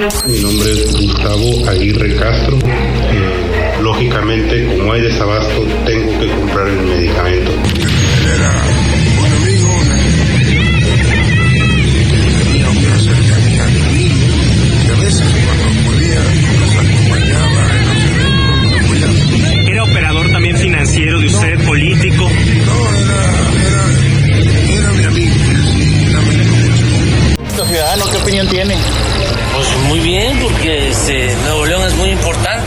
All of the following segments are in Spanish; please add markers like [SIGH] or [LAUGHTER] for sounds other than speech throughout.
Mi nombre es Gustavo Aguirre Castro. Eh, lógicamente, como hay desabasto, tengo que comprar el medicamento. Nuevo León es muy importante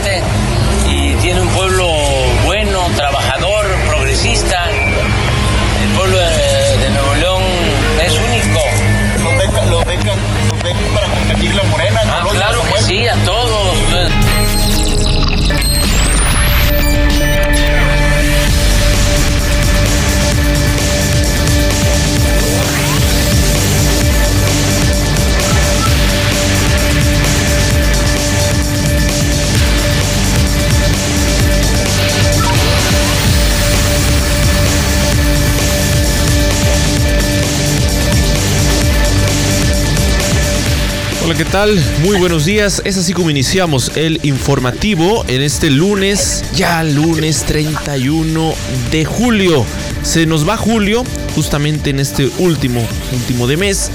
¿qué tal? Muy buenos días. Es así como iniciamos el informativo en este lunes, ya lunes 31 de julio. Se nos va julio, justamente en este último, último de mes.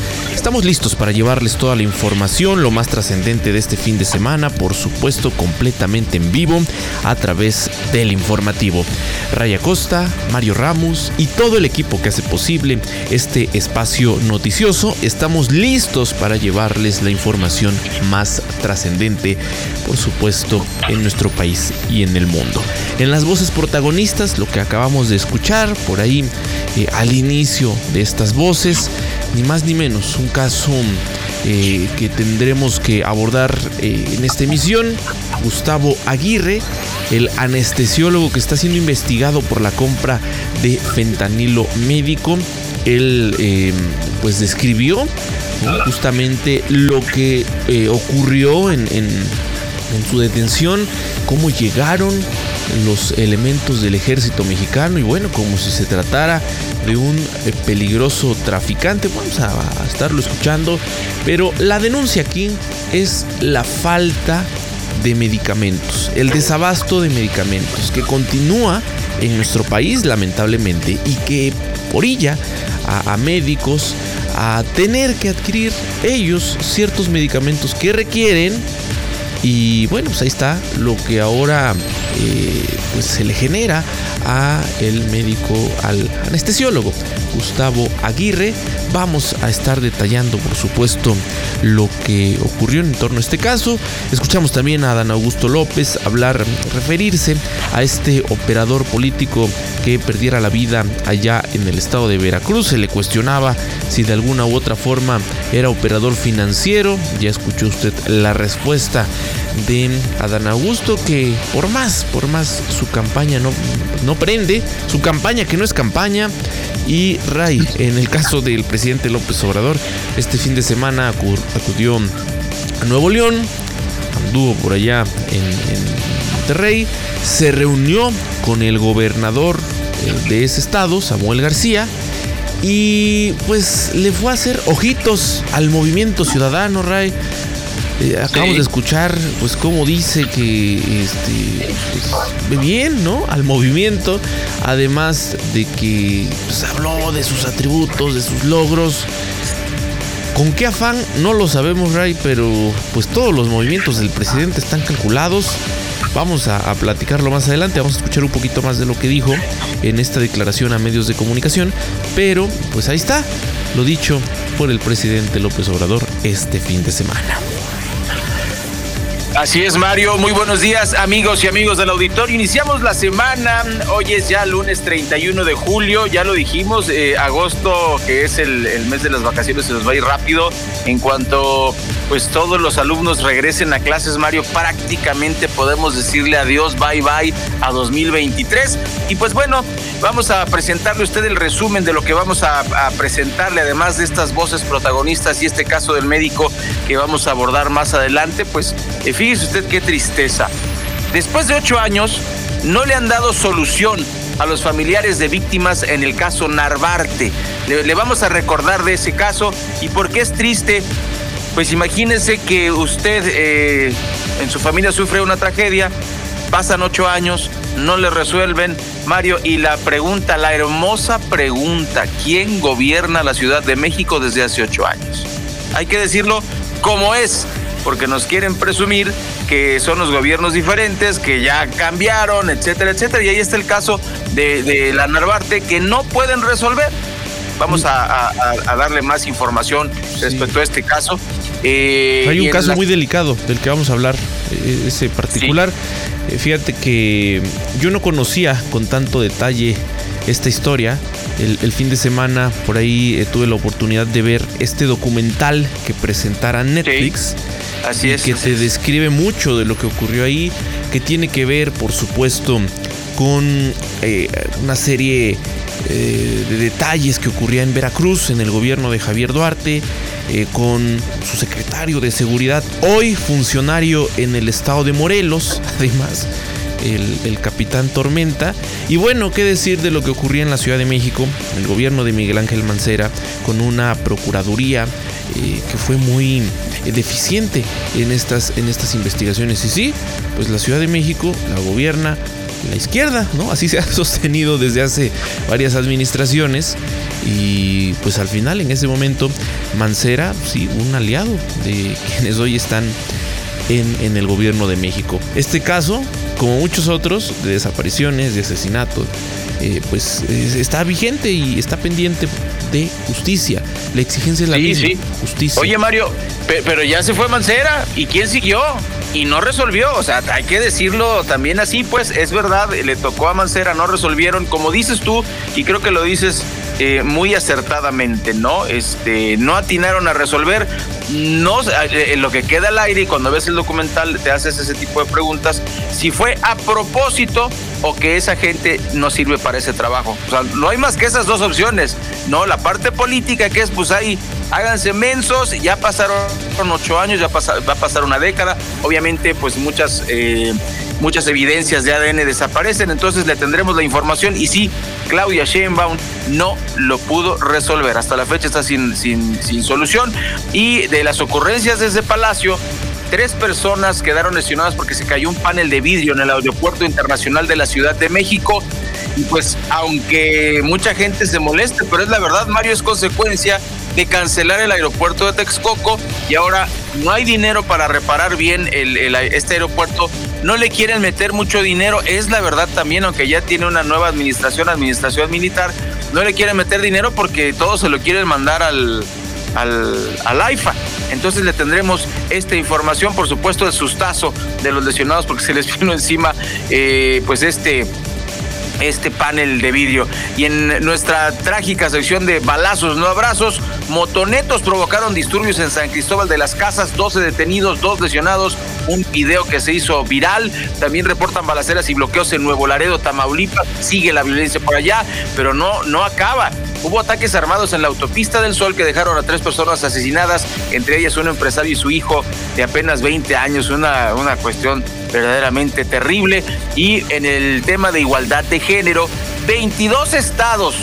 Estamos listos para llevarles toda la información, lo más trascendente de este fin de semana, por supuesto completamente en vivo a través del informativo. Raya Costa, Mario Ramos y todo el equipo que hace posible este espacio noticioso, estamos listos para llevarles la información más trascendente, por supuesto, en nuestro país y en el mundo. En las voces protagonistas, lo que acabamos de escuchar por ahí eh, al inicio de estas voces, ni más ni menos, un caso eh, que tendremos que abordar eh, en esta emisión. Gustavo Aguirre, el anestesiólogo que está siendo investigado por la compra de fentanilo médico. Él eh, pues describió justamente lo que ocurrió en su detención, cómo llegaron los elementos del ejército mexicano y bueno, como si se tratara de un eh, peligroso traficante, vamos a, estarlo escuchando, pero la denuncia aquí es la falta de medicamentos, el desabasto de medicamentos que continúa en nuestro país lamentablemente y que orilla a, a médicos a tener que adquirir ellos ciertos medicamentos que requieren y bueno, pues ahí está lo que ahora eh, pues se le genera a el médico, al anestesiólogo Gustavo Aguirre. Vamos a estar detallando, por supuesto, lo que ocurrió en torno a este caso. Escuchamos también a Dan Augusto López hablar, referirse a este operador político que perdiera la vida allá en el estado de Veracruz. Se le cuestionaba si de alguna u otra forma era operador financiero. Ya escuchó usted la respuesta de Adán Augusto que por más, por más su campaña no, no prende, su campaña que no es campaña y Ray, en el caso del presidente López Obrador, este fin de semana acudió a Nuevo León, anduvo por allá en, en Monterrey, se reunió con el gobernador eh, de ese estado, Samuel García, y pues le fue a hacer ojitos al movimiento ciudadano, Ray. Eh, acabamos sí. de escuchar, pues, cómo dice que este, pues, bien, ¿no? Al movimiento, además de que pues, habló de sus atributos, de sus logros. ¿Con qué afán? No lo sabemos, Ray, pero pues todos los movimientos del presidente están calculados. Vamos a, a, platicarlo más adelante, vamos a escuchar un poquito más de lo que dijo en esta declaración a medios de comunicación, pero pues ahí está, lo dicho por el presidente López Obrador este fin de semana. Así es, Mario. Muy buenos días, amigos y amigos del auditorio. Iniciamos la semana. Hoy es ya lunes 31 de julio. Ya lo dijimos. Eh, agosto, que es el, el, mes de las vacaciones, se nos va a ir rápido. En cuanto pues todos los alumnos regresen a clases, Mario, prácticamente podemos decirle adiós, bye bye a 2023. Y pues bueno, vamos a presentarle a usted el resumen de lo que vamos a, presentarle, además de estas voces protagonistas y este caso del médico que vamos a abordar más adelante. Pues eh, fíjese usted qué tristeza. Después de ocho años, no le han dado solución a los familiares de víctimas en el caso Narvarte. Le, vamos a recordar de ese caso y por qué es triste. Pues imagínese que usted eh, en su familia sufre una tragedia, pasan ocho años, no le resuelven, Mario, y la pregunta, la hermosa pregunta, ¿quién gobierna la Ciudad de México desde hace ocho años? Hay que decirlo como es, porque nos quieren presumir que son los gobiernos diferentes, que ya cambiaron, etcétera, etcétera. Y ahí está el caso de, la Narvarte, que no pueden resolver. Vamos a, darle más información respecto a este caso. Eh, Hay un caso muy delicado del que vamos a hablar, eh, ese particular. Eh, fíjate que yo no conocía con tanto detalle esta historia. El, fin de semana por ahí tuve la oportunidad de ver este documental que presentara Netflix. Así es. Que te describe mucho de lo que ocurrió ahí, que tiene que ver, por supuesto, con una serie de detalles que ocurría en Veracruz, en el gobierno de Javier Duarte, eh, con su secretario de seguridad, hoy funcionario en el estado de Morelos, [LAUGHS] además. El, capitán Tormenta. Y bueno, qué decir de lo que ocurría en la Ciudad de México, el gobierno de Miguel Ángel Mancera, con una procuraduría eh, que fue muy eh, deficiente en estas, en estas investigaciones. Y sí, pues la Ciudad de México la gobierna la izquierda, ¿no? Así se ha [LAUGHS] sostenido desde hace varias administraciones. Y pues al final, en ese momento, Mancera, sí, un aliado de [LAUGHS] quienes hoy están en, el gobierno de México. Este caso, como muchos otros, de desapariciones, de asesinatos, eh, pues está vigente y está pendiente de justicia. La exigencia es la misma, justicia. Oye, Mario, pero ya se fue Mancera. ¿Y quién siguió? Y no resolvió. O sea, hay que decirlo también así, pues es verdad, le tocó a Mancera, no resolvieron, como dices tú, y creo que lo dices eh, muy acertadamente, ¿no? Este, no atinaron a resolver, no, eh, lo que queda al aire y cuando ves el documental te haces ese tipo de preguntas, si fue a propósito o que esa gente no sirve para ese trabajo. O sea, no hay más que esas dos opciones, ¿no? La parte política que es, pues ahí, háganse mensos, ya pasaron ocho años, ya va a pasar una década, obviamente, pues muchas... Eh, muchas evidencias de ADN desaparecen, entonces le tendremos la información y sí, Claudia Sheinbaum no lo pudo resolver. Hasta la fecha está sin, sin, sin solución y de las ocurrencias de ese palacio, tres personas quedaron lesionadas porque se cayó un panel de vidrio en el aeropuerto internacional de la Ciudad de México. Y pues aunque mucha gente se moleste, pero es la verdad, Mario, es consecuencia de cancelar el aeropuerto de Texcoco y ahora no hay dinero para reparar bien este aeropuerto. No le quieren meter mucho dinero, es la verdad también, aunque ya tiene una nueva administración, administración militar, no le quieren meter dinero porque todo se lo quieren mandar al, al, AIFA. Entonces le tendremos esta información, por supuesto, de sustazo de los lesionados porque se les vino encima eh, pues este este panel de vidrio. Y en nuestra trágica sección de balazos, no abrazos, motonetos provocaron disturbios en San Cristóbal de las Casas, 12 detenidos, dos lesionados, un video que se hizo viral. También reportan balaceras y bloqueos en Nuevo Laredo, Tamaulipas. Sigue la violencia por allá, pero no, no acaba. Hubo ataques armados en la autopista del Sol que dejaron a tres personas asesinadas, entre ellas un empresario y su hijo de apenas 20 años. Una, una cuestión verdaderamente terrible. Y en el tema de igualdad de género, 22 estados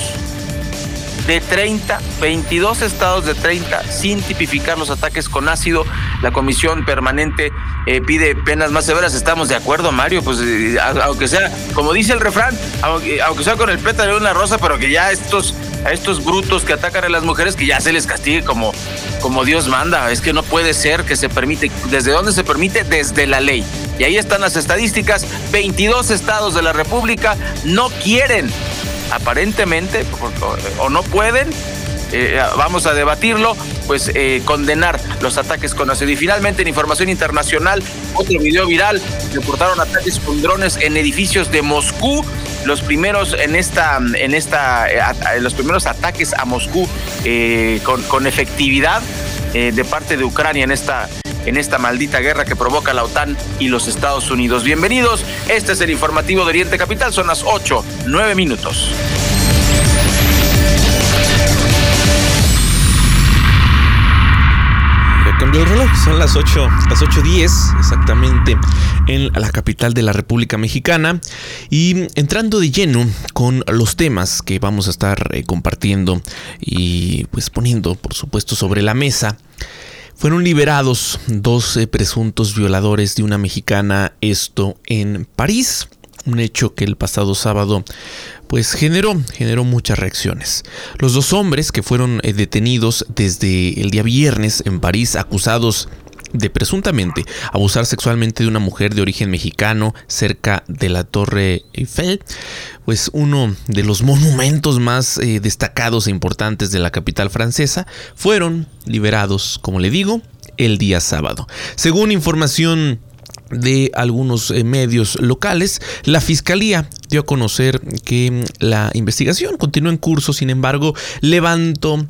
de 30, 22 estados de 30 sin tipificar los ataques con ácido. La comisión permanente eh, pide penas más severas. Estamos de acuerdo, Mario, pues eh, aunque sea, como dice el refrán, aunque, sea con el pétalo de una rosa, pero que ya estos, a estos brutos que atacan a las mujeres, que ya se les castigue como, como Dios manda. Es que no puede ser que se permite. ¿Desde dónde se permite? Desde la ley. Y ahí están las estadísticas. 22 estados de la República no quieren, aparentemente, o no pueden, eh, vamos a debatirlo, pues eh, condenar los ataques con. Y finalmente, en información internacional, otro video viral, reportaron ataques con drones en edificios de Moscú. Los primeros en esta, en esta, eh, los primeros ataques a Moscú con, efectividad de parte de Ucrania en esta, en esta maldita guerra que provoca la OTAN y los Estados Unidos. Bienvenidos, este es el informativo de Oriente Capital, son las 8, 9 minutos. Cambió el reloj, son las 8, las 8.10 exactamente en la capital de la República Mexicana y entrando de lleno con los temas que vamos a estar eh, compartiendo y pues poniendo por supuesto sobre la mesa Fueron liberados dos presuntos violadores de una mexicana, esto en París, un hecho que el pasado sábado pues generó, generó muchas reacciones. Los dos hombres que fueron eh, detenidos desde el día viernes en París acusados de presuntamente abusar sexualmente de una mujer de origen mexicano cerca de la Torre Eiffel, pues uno de los monumentos más eh, destacados e importantes de la capital francesa, fueron liberados, como le digo, el día sábado. Según información de algunos eh, medios locales, la fiscalía dio a conocer que la investigación continúa en curso, sin embargo, levantó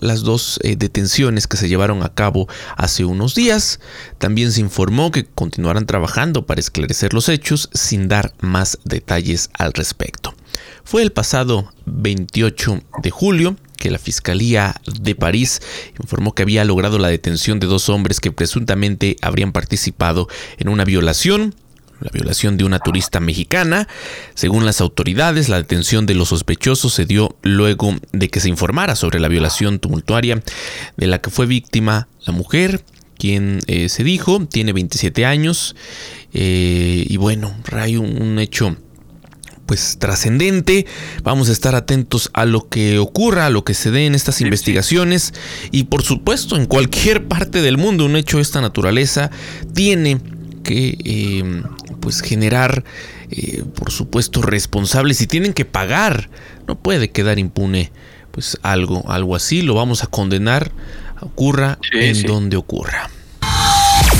las dos eh, detenciones que se llevaron a cabo hace unos días. También se informó que continuarán trabajando para esclarecer los hechos sin dar más detalles al respecto. Fue el pasado 28 de julio que la Fiscalía de París informó que había logrado la detención de dos hombres que presuntamente habrían participado en una violación la violación de una turista mexicana. Según las autoridades, la detención de los sospechosos se dio luego de que se informara sobre la violación tumultuaria de la que fue víctima la mujer, quien eh, se dijo tiene 27 años. Eh, y bueno, hay un, hecho pues trascendente. Vamos a estar atentos a lo que ocurra, a lo que se dé en estas investigaciones y por supuesto en cualquier [LAUGHS] parte del mundo un hecho de esta naturaleza tiene que eh, pues generar, eh, por supuesto, responsables y tienen que pagar. No puede quedar impune pues algo, algo así. Lo vamos a condenar, ocurra en donde ocurra.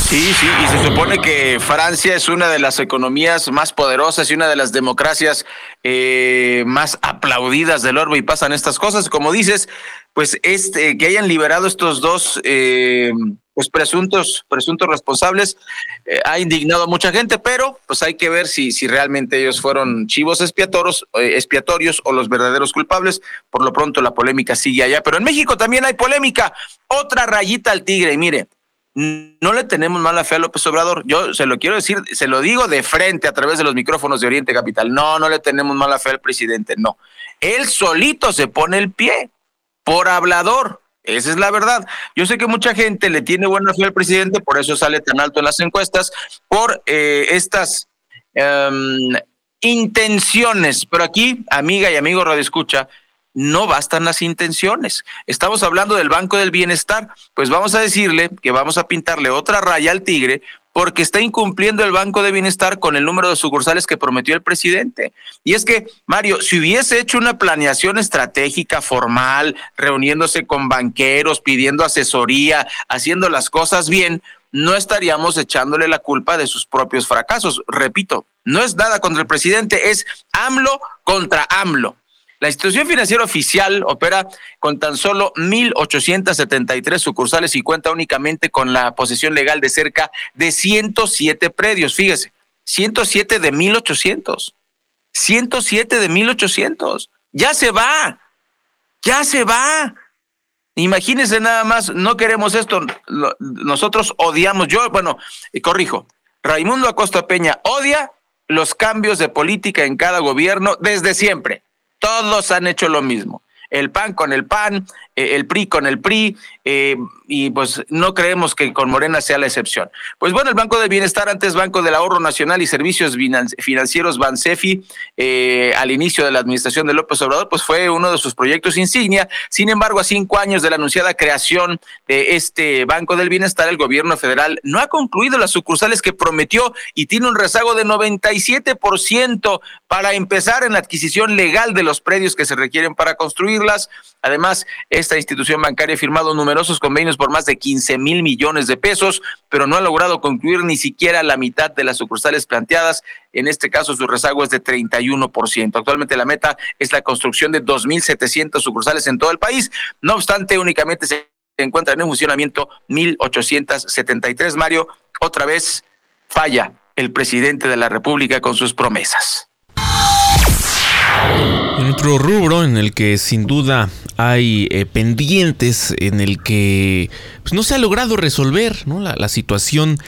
Sí, sí, y se supone que Francia es una de las economías más poderosas y una de las democracias eh, más aplaudidas del orbe y pasan estas cosas. Como dices, pues este, que hayan liberado estos dos eh, pues presuntos, presuntos responsables, eh, ha indignado a mucha gente, pero pues hay que ver si, si realmente ellos fueron chivos expiatorios, eh, expiatorios o los verdaderos culpables. Por lo pronto la polémica sigue allá, pero en México también hay polémica. Otra rayita al tigre, y mire, no le tenemos mala fe a López Obrador. Yo se lo quiero decir, se lo digo de frente a través de los micrófonos de Oriente Capital. No, no le tenemos mala fe al presidente, no. Él solito se pone el pie por hablador esa es la verdad. Yo sé que mucha gente le tiene buena fe al presidente, por eso sale tan alto en las encuestas, por eh, estas em, intenciones. Pero aquí, amiga y amigo Radio Escucha, no bastan las intenciones. Estamos hablando del Banco del Bienestar, pues vamos a decirle que vamos a pintarle otra raya al tigre porque está incumpliendo el Banco de Bienestar con el número de sucursales que prometió el presidente. Y es que, Mario, si hubiese hecho una planeación estratégica formal, reuniéndose con banqueros, pidiendo asesoría, haciendo las cosas bien, no estaríamos echándole la culpa de sus propios fracasos. Repito, no es nada contra el presidente, es AMLO contra AMLO. La institución financiera oficial opera con tan solo 1.873 sucursales y cuenta únicamente con la posesión legal de cerca de 107 predios. Fíjese, 107 de 1.800. 107 de 1.800. Ya se va. Ya se va. Imagínense nada más, no queremos esto. Nosotros odiamos, yo, bueno, corrijo, Raimundo Acosta Peña odia los cambios de política en cada gobierno desde siempre. Todos han hecho lo mismo. El PAN con el PAN, eh, el PRI con el PRI, eh, y pues no creemos que con Morena sea la excepción. Pues bueno, el Banco del Bienestar, antes Banco del Ahorro Nacional y Servicios Financieros Bansefi, eh, al inicio de la administración de López Obrador, pues fue uno de sus proyectos insignia. Sin embargo, a cinco años de la anunciada creación de este Banco del Bienestar, el gobierno federal no ha concluido las sucursales que prometió y tiene un rezago de 97% para empezar en la adquisición legal de los predios que se requieren para construirlas. Además, esta institución bancaria ha firmado numerosos convenios por más de 15 mil millones de pesos, pero no ha logrado concluir ni siquiera la mitad de las sucursales planteadas. En este caso, su rezago es de 31%. Actualmente la meta es la construcción de 2.700 sucursales en todo el país. No obstante, únicamente se encuentran en funcionamiento 1.873. Mario, otra vez falla el presidente de la República con sus promesas. En otro rubro en el que sin duda hay eh, pendientes, en el que pues, no se ha logrado resolver la, situación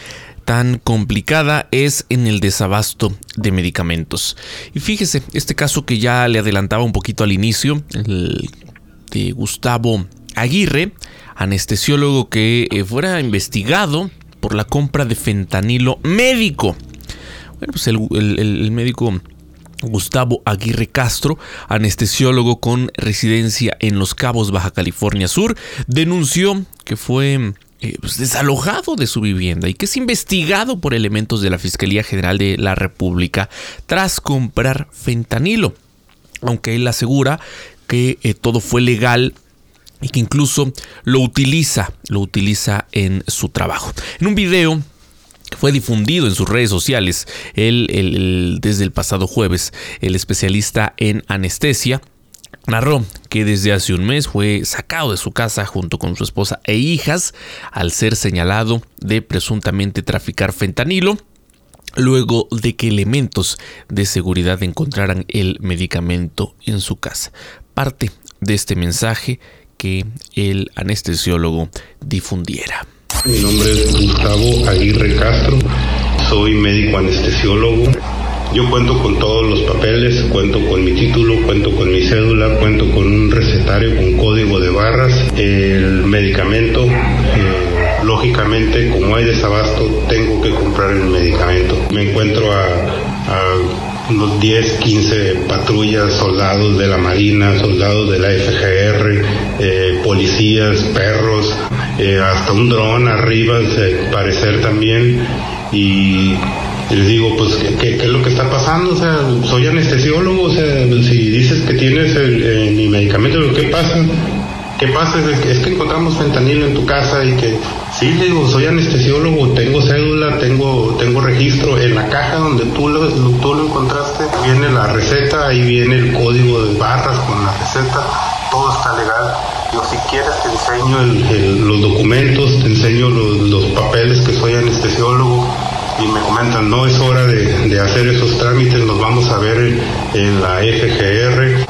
tan complicada es en el desabasto de medicamentos. Y fíjese, este caso que ya le adelantaba un poquito al inicio, el de Gustavo Aguirre, anestesiólogo que eh, fuera investigado por la compra de fentanilo médico. Bueno, pues el, médico Gustavo Aguirre Castro, anestesiólogo con residencia en Los Cabos, Baja California Sur, denunció que fue eh, pues, desalojado de su vivienda y que es investigado por elementos de la Fiscalía General de la República tras comprar fentanilo. Aunque él asegura que eh, todo fue legal y que incluso lo utiliza, lo utiliza en su trabajo. En un video fue difundido en sus redes sociales desde el pasado jueves, el especialista en anestesia narró que desde hace un mes fue sacado de su casa junto con su esposa e hijas al ser señalado de presuntamente traficar fentanilo luego de que elementos de seguridad encontraran el medicamento en su casa. Parte de este mensaje que el anestesiólogo difundiera. Mi nombre es Gustavo Aguirre Castro, soy médico anestesiólogo. Yo cuento con todos los papeles, cuento con mi título, cuento con mi cédula, cuento con un recetario con código de barras, el medicamento. Eh, lógicamente, como hay desabasto, tengo que comprar el medicamento. Me encuentro a, a unos 10, 15 patrullas, soldados de la Marina, soldados de la FGR, eh, policías, perros, eh, hasta un dron arriba, al parecer también. Y les digo, pues, ¿qué, es lo que está pasando? O sea, soy anestesiólogo, o sea, si dices que tienes el, mi medicamento, ¿qué pasa? ¿Qué pasa? Es que, encontramos fentanilo en tu casa y que, sí, digo, soy anestesiólogo, tengo cédula, tengo, tengo registro. En la caja donde tú lo, tú lo encontraste, viene la receta, ahí viene el código de barras con la receta, todo está legal. Yo si quieres te enseño los documentos, te enseño los, papeles que soy anestesiólogo y me comentan, no es hora de, hacer esos trámites, nos vamos a ver en la FGR.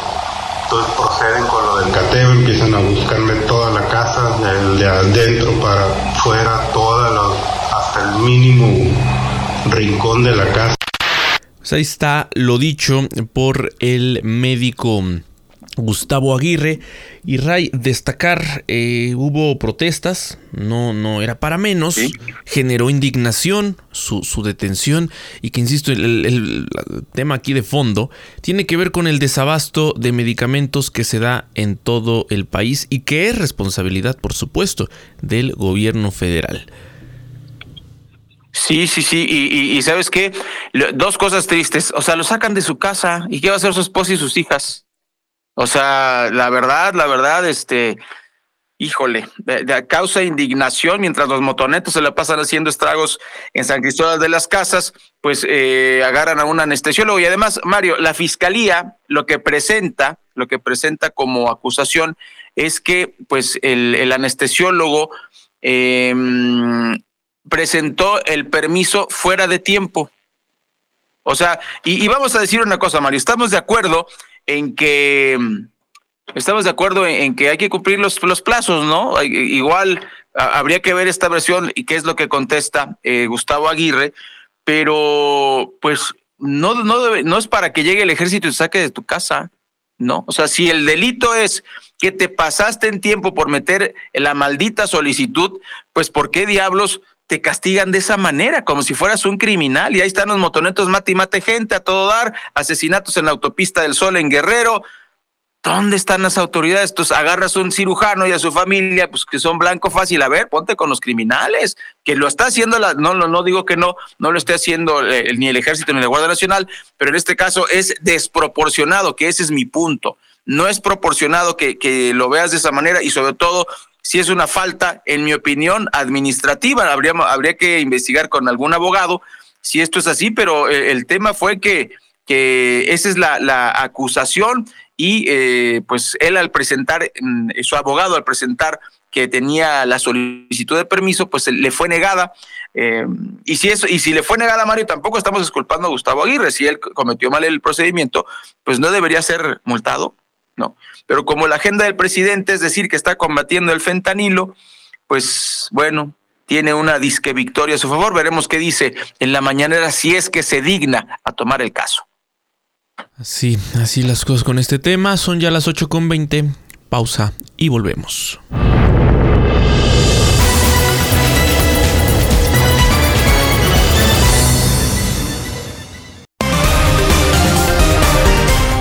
Entonces proceden con lo del cateo, empiezan a buscarme toda la casa, de adentro para fuera, toda hasta el mínimo rincón de la casa. Pues ahí está lo dicho por el médico Gustavo Aguirre. Y Ray, destacar, eh, hubo protestas, no, no era para menos, generó indignación su, detención y que, insisto, el, tema aquí de fondo tiene que ver con el desabasto de medicamentos que se da en todo el país y que es responsabilidad, por supuesto, del gobierno federal. Sí, sí, sí, y, y ¿sabes qué? Dos cosas tristes, o sea, lo sacan de su casa y ¿qué va a hacer su esposa y sus hijas? O sea, la verdad, la verdad, este, híjole, de, causa indignación, mientras los motonetos se la pasan haciendo estragos en San Cristóbal de las Casas, pues eh, agarran a un anestesiólogo. Y además, Mario, la fiscalía lo que presenta, lo que presenta como acusación es que, pues, el, anestesiólogo em, presentó el permiso fuera de tiempo. O sea, y, y, vamos a decir una cosa, Mario, estamos de acuerdo en que estamos de acuerdo en, que hay que cumplir los, plazos, ¿no? Igual habría que ver esta versión y qué es lo que contesta eh, Gustavo Aguirre, pero pues no, no, no es para que llegue el ejército y te saque de tu casa, ¿no? O sea, si el delito es que te pasaste en tiempo por meter la maldita solicitud, pues ¿por qué diablos te castigan de esa manera, como si fueras un criminal. Y ahí están los motonetos mate y mate gente a todo dar, asesinatos en la autopista del Sol en Guerrero. ¿Dónde están las autoridades? Entonces agarras a un cirujano y a su familia, pues que son blanco fácil. A ver, ponte con los criminales, que lo está haciendo, la, no, no, no digo que no, no lo esté haciendo eh, ni el ejército ni la Guardia Nacional, pero en este caso es desproporcionado, que ese es mi punto. No es proporcionado que, que lo veas de esa manera y sobre todo si es una falta, en mi opinión, administrativa. Habría, habría que investigar con algún abogado si esto es así, pero eh, el tema fue que, que esa es la, acusación y eh, pues él al presentar, mm, su abogado al presentar que tenía la solicitud de permiso, pues le fue negada. Eh, y si eso, y si le fue negada a Mario, tampoco estamos disculpando a Gustavo Aguirre. Si él cometió mal el procedimiento, pues no debería ser multado. ¿no? Pero como la agenda del presidente es decir que está combatiendo el fentanilo, pues bueno, tiene una disque victoria a su favor. Veremos qué dice en la mañanera si es que se digna a tomar el caso. Así, así las cosas con este tema. Son ya las 8.20. Pausa y volvemos.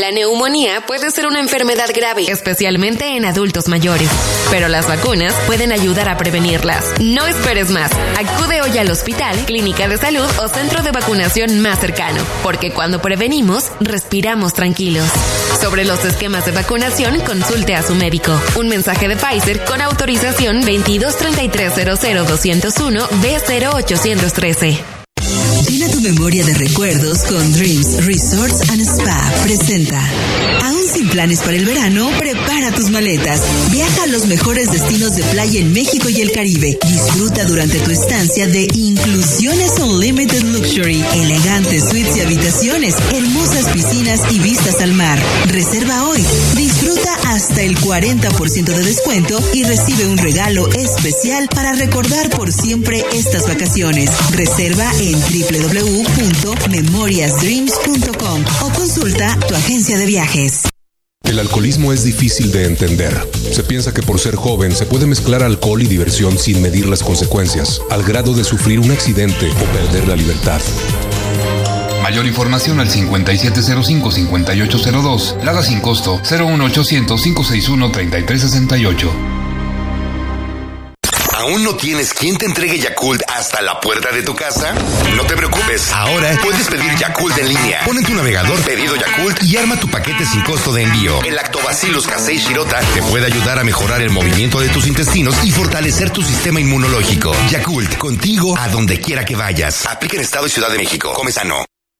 La neumonía puede ser una enfermedad grave, especialmente en adultos mayores, pero las vacunas pueden ayudar a prevenirlas. No esperes más. Acude hoy al hospital, clínica de salud o centro de vacunación más cercano, porque cuando prevenimos, respiramos tranquilos. Sobre los esquemas de vacunación, consulte a su médico. Un mensaje de Pfizer con autorización 223300 B0813. Memoria de recuerdos con Dreams Resorts and Spa. Presenta. Aún sin planes para el verano, prepara tus maletas. Viaja a los mejores destinos de playa en México y el Caribe. Disfruta durante tu estancia de Inclusiones Unlimited Luxury, elegantes suites y habitaciones, hermosas piscinas y vistas al mar. Reserva hoy. Hasta el 40% de descuento y recibe un regalo especial para recordar por siempre estas vacaciones. Reserva en www.memoriasdreams.com o consulta tu agencia de viajes. El alcoholismo es difícil de entender. Se piensa que por ser joven se puede mezclar alcohol y diversión sin medir las consecuencias, al grado de sufrir un accidente o perder la libertad. Mayor información al 5705-5802. Lada sin costo 01800-561-3368. ¿Aún no tienes quien te entregue Yakult hasta la puerta de tu casa? No te preocupes. Ahora puedes pedir Yakult en línea. Pon en tu navegador pedido Yakult y arma tu paquete sin costo de envío. El Lactobacillus casei shirota te puede ayudar a mejorar el movimiento de tus intestinos y fortalecer tu sistema inmunológico. Yakult, contigo a donde quiera que vayas. Aplica en Estado y Ciudad de México. Come sano.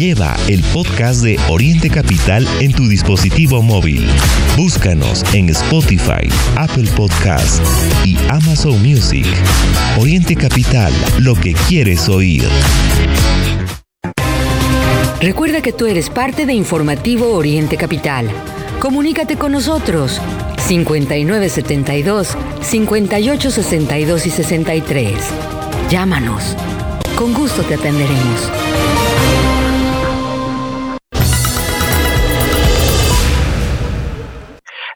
Lleva el podcast de Oriente Capital en tu dispositivo móvil. Búscanos en Spotify, Apple Podcast y Amazon Music. Oriente Capital, lo que quieres oír. Recuerda que tú eres parte de Informativo Oriente Capital. Comunícate con nosotros 5972 5862 y 63. Llámanos. Con gusto te atenderemos.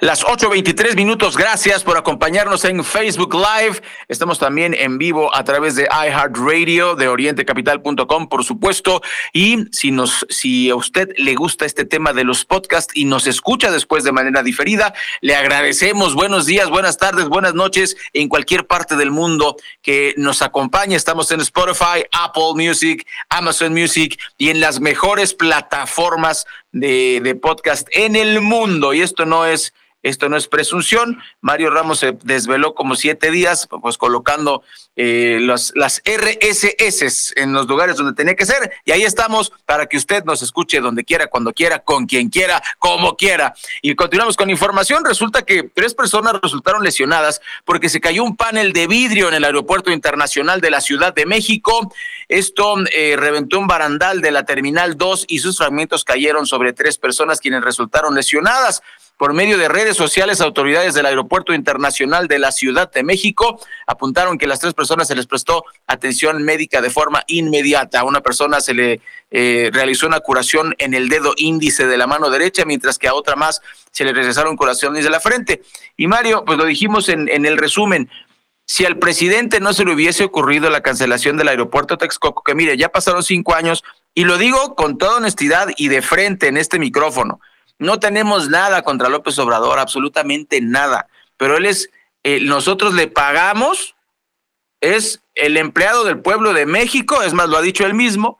Las 8.23 minutos, gracias por acompañarnos en Facebook Live. Estamos también en vivo a través de iHeartRadio, de orientecapital.com, por supuesto. Y si, nos, si a usted le gusta este tema de los podcasts y nos escucha después de manera diferida, le agradecemos. Buenos días, buenas tardes, buenas noches en cualquier parte del mundo que nos acompañe. Estamos en Spotify, Apple Music, Amazon Music y en las mejores plataformas de, de podcast en el mundo. Y esto no es esto no es presunción. Mario Ramos se desveló como siete días, pues colocando eh, las RSS en los lugares donde tenía que ser. Y ahí estamos para que usted nos escuche donde quiera, cuando quiera, con quien quiera, como quiera. Y continuamos con información. Resulta que tres personas resultaron lesionadas porque se cayó un panel de vidrio en el aeropuerto internacional de la Ciudad de México. Esto eh, reventó un barandal de la Terminal 2 y sus fragmentos cayeron sobre tres personas quienes resultaron lesionadas. Por medio de redes sociales, autoridades del Aeropuerto Internacional de la Ciudad de México apuntaron que las tres personas se les prestó atención médica de forma inmediata. A una persona se le eh, realizó una curación en el dedo índice de la mano derecha, mientras que a otra más se le regresaron curaciones de la frente. Y Mario, pues lo dijimos en, en el resumen, si al presidente no se le hubiese ocurrido la cancelación del aeropuerto Texcoco, que mire, ya pasaron cinco años, y lo digo con toda honestidad y de frente en este micrófono, no tenemos nada contra López Obrador, absolutamente nada, pero él es, eh, nosotros le pagamos, es el empleado del pueblo de México, es más, lo ha dicho él mismo,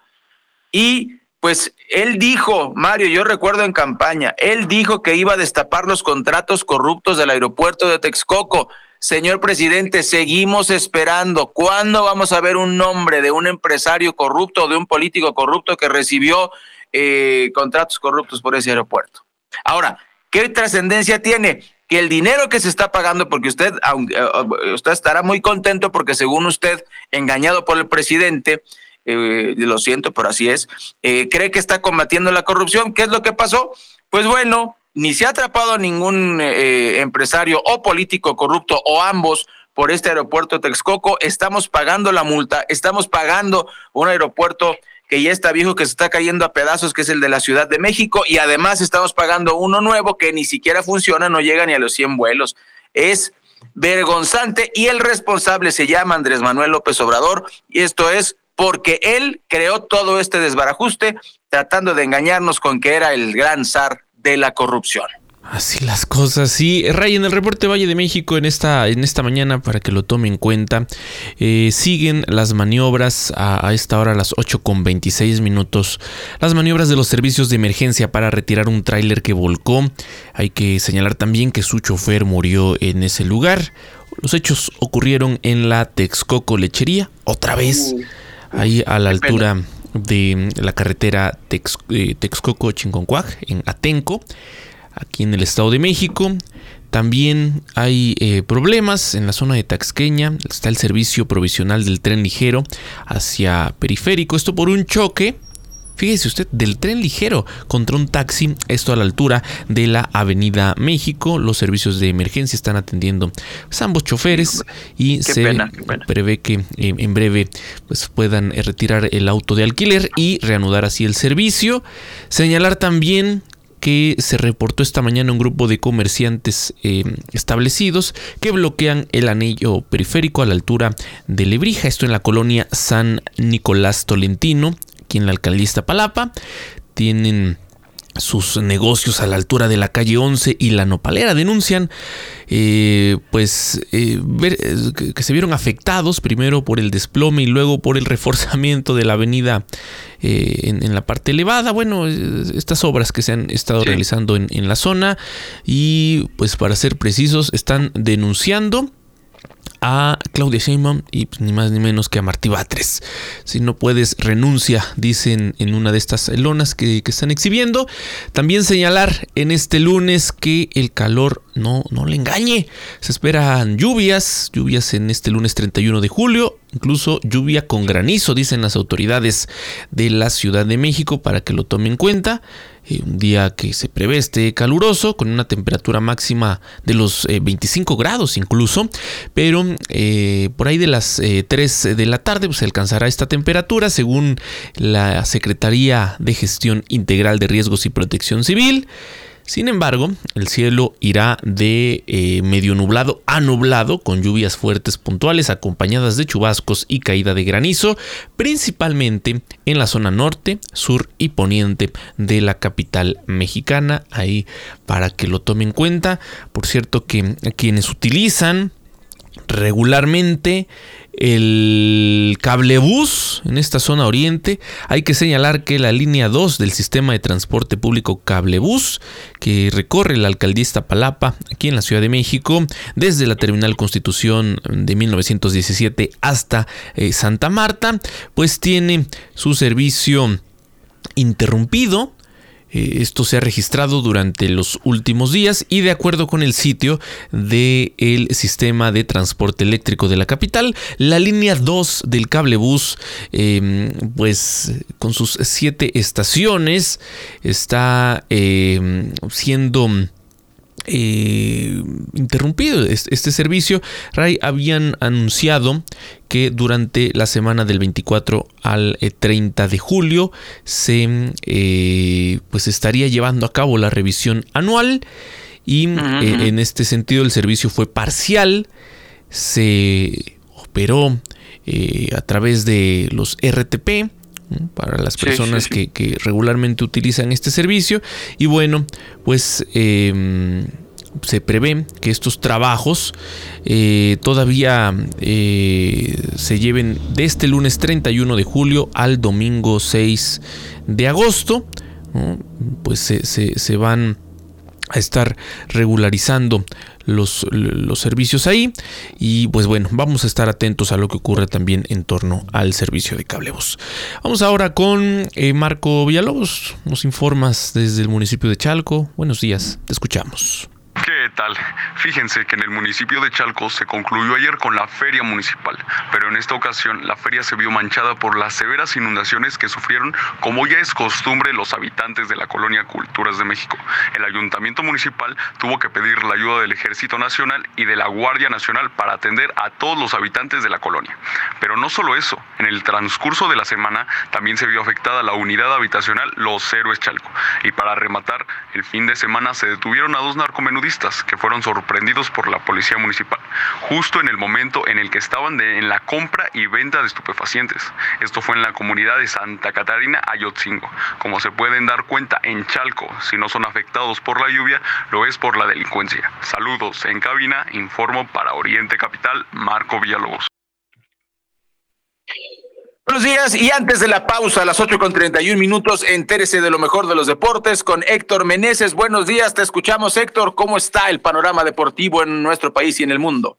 y pues él dijo, Mario, yo recuerdo en campaña, él dijo que iba a destapar los contratos corruptos del aeropuerto de Texcoco. Señor presidente, seguimos esperando. ¿Cuándo vamos a ver un nombre de un empresario corrupto de un político corrupto que recibió eh, contratos corruptos por ese aeropuerto. Ahora, ¿qué trascendencia tiene? Que el dinero que se está pagando, porque usted, aunque, eh, usted estará muy contento porque según usted, engañado por el presidente, eh, lo siento, pero así es, cree que está combatiendo la corrupción. ¿Qué es lo que pasó? Pues bueno, ni se ha atrapado a ningún empresario o político corrupto o ambos por este aeropuerto Texcoco. Estamos pagando la multa, estamos pagando un aeropuerto que ya está viejo, que se está cayendo a pedazos, que es el de la Ciudad de México, y además estamos pagando uno nuevo que ni siquiera funciona, no llega ni a los 100 vuelos. Es vergonzante y el responsable se llama Andrés Manuel López Obrador, y esto es porque él creó todo este desbarajuste tratando de engañarnos con que era el gran zar de la corrupción. Así las cosas, sí. Ray, en el reporte Valle de México en esta, en esta mañana, para que lo tome en cuenta, eh, siguen las maniobras a, esta hora, a las 8 con 26 minutos. Las maniobras de los servicios de emergencia para retirar un tráiler que volcó. Hay que señalar también que su chofer murió en ese lugar. Los hechos ocurrieron en la Texcoco Lechería, otra vez, ahí a la altura de la carretera eh, Texcoco-Chinconcuaj, en Atenco aquí en el Estado de México. También hay eh, problemas en la zona de Taxqueña. Está el servicio provisional del tren ligero hacia periférico. Esto por un choque. Fíjese usted, del tren ligero contra un taxi, esto a la altura de la Avenida México. Los servicios de emergencia están atendiendo pues, ambos choferes y se prevé que eh, en breve pues, puedan eh, retirar el auto de alquiler y reanudar así el servicio. Señalar también que se reportó esta mañana un grupo de comerciantes eh, establecidos que bloquean el anillo periférico a la altura de Lebrija, esto en la colonia San Nicolás Tolentino, aquí en la alcaldía Palapa. Tienen sus negocios a la altura de la calle 11 y la nopalera. Denuncian eh, pues eh, que se vieron afectados primero por el desplome y luego por el reforzamiento de la avenida eh, en, la parte elevada. Bueno estas obras que se han estado realizando en, en la zona y pues para ser precisos están denunciando a Claudia Sheinbaum y pues, ni más ni menos que a Martí Batres. Si no puedes, renuncia, dicen en una de estas lonas que, están exhibiendo. También señalar en este lunes que el calor no, no le engañe. Se esperan lluvias, lluvias en este lunes 31 de julio, incluso lluvia con granizo, dicen las autoridades de la Ciudad de México, para que lo tomen en cuenta. Eh, un día que se prevé este caluroso, con una temperatura máxima de los 25 eh, grados incluso, pero eh, por ahí de las 3 de la tarde pues, se alcanzará esta temperatura según la Secretaría de Gestión Integral de Riesgos y Protección Civil. Sin embargo, el cielo irá de eh, medio nublado a nublado, con lluvias fuertes puntuales acompañadas de chubascos y caída de granizo, principalmente en la zona norte, sur y poniente de la capital mexicana. Ahí para que lo tome en cuenta. Por cierto que quienes utilizan regularmente el cablebús en esta zona oriente. Hay que señalar que la línea 2 del sistema de transporte público cablebús que recorre la alcaldía Palapa aquí en la Ciudad de México desde la terminal Constitución de 1917 hasta eh, Santa Marta, pues tiene su servicio interrumpido eh, esto se ha registrado durante los últimos días y de acuerdo con el sitio del sistema de transporte eléctrico de la capital, la línea 2 del cablebús, em, pues con sus siete estaciones, está em, siendo eh, interrumpido este servicio. RAI habían anunciado que durante la semana del 24 al 30 eh, de julio se eh, pues estaría llevando a cabo la revisión anual y en este sentido el servicio fue parcial. Se operó a través de los RTP para las personas Que, regularmente utilizan este servicio. Y bueno, pues em, se prevé que estos trabajos eh, todavía eh, se lleven de este lunes 31 de julio al domingo 6 de agosto. Pues se, se van a estar regularizando los, los, servicios ahí. Y pues bueno vamos a estar atentos a lo que ocurre también en torno al servicio de cablebos vamos ahora con eh, Marco Villalobos. Nos informas desde el municipio de Chalco. Buenos días te escuchamos. ¿Qué Fíjense que en el municipio de Chalco se concluyó ayer con la feria municipal, pero en esta ocasión la feria se vio manchada por las severas inundaciones que sufrieron, como ya es costumbre, los habitantes de la colonia Culturas de México. El ayuntamiento municipal tuvo que pedir la ayuda del Ejército Nacional y de la Guardia Nacional para atender a todos los habitantes de la colonia. Pero no solo eso, en el transcurso de la semana también se vio afectada la unidad habitacional Los Héroes Chalco. Y para rematar, el fin de semana se detuvieron a dos narcomenudistas que fueron sorprendidos por la policía municipal, justo en el momento en el que estaban en la compra y venta de estupefacientes. Esto fue en la comunidad de Santa Catarina, Ayotzingo. Como se pueden dar cuenta, en Chalco, si no son afectados por la lluvia, lo es por la delincuencia. Saludos en cabina, informo para Oriente Capital, Marco Villalobos. Buenos días y antes de la pausa a las 8 con 31 minutos, entérese de lo mejor de los deportes con Héctor Meneses. Buenos días, te escuchamos Héctor. ¿Cómo está el panorama deportivo en nuestro país y en el mundo?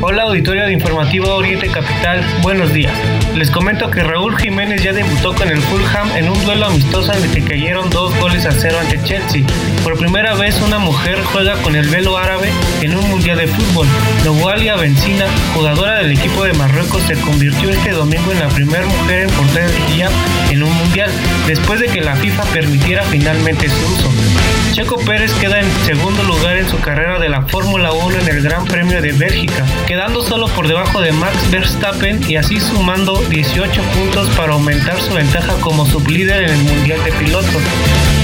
Hola auditorio de Informativo Oriente Capital, buenos días. Les comento que Raúl Jiménez ya debutó con el Fulham en un duelo amistoso en el que cayeron dos goles a cero ante Chelsea. Por primera vez una mujer juega con el velo árabe en un mundial de fútbol. Novalia Benzina, jugadora del equipo de Marruecos, se convirtió este domingo en la primera mujer en portar el en un mundial, después de que la FIFA permitiera finalmente su uso. Checo Pérez queda en segundo lugar en su carrera de la Fórmula 1 en el Gran Premio de Bélgica, quedando solo por debajo de Max Verstappen y así sumando 18 puntos para aumentar su ventaja como sublíder en el Mundial de Pilotos.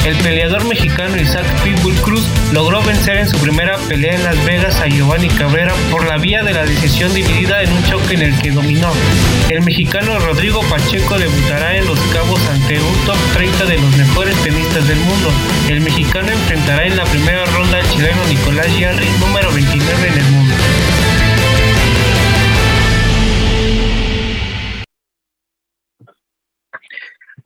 El peleador mexicano Isaac Pitbull Cruz logró vencer en su primera pelea en Las Vegas a Giovanni Cabrera por la vía de la decisión dividida en un choque en el que dominó. El mexicano Rodrigo Pacheco debutará en Los Cabos ante un top 30 de los mejores tenistas del mundo. El mexicano enfrentará en la primera ronda al chileno Nicolás Yarri, número 29 en el mundo.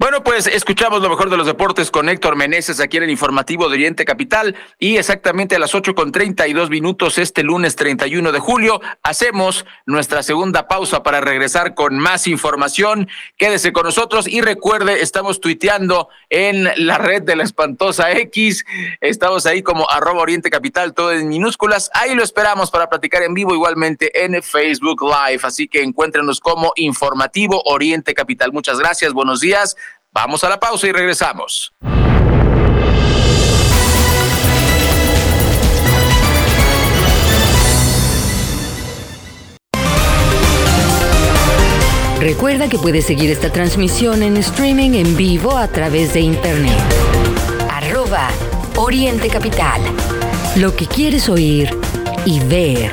Bueno, pues escuchamos lo mejor de los deportes con Héctor Meneses aquí en el informativo de Oriente Capital y exactamente a las ocho con treinta y dos minutos este lunes 31 de julio hacemos nuestra segunda pausa para regresar con más información. Quédese con nosotros y recuerde, estamos tuiteando en la red de la espantosa X. Estamos ahí como arroba Oriente Capital, todo en minúsculas. Ahí lo esperamos para platicar en vivo igualmente en Facebook Live. Así que encuéntrenos como informativo Oriente Capital. Muchas gracias, buenos días. Vamos a la pausa y regresamos. Recuerda que puedes seguir esta transmisión en streaming en vivo a través de internet. Arroba Oriente Capital. Lo que quieres oír y ver.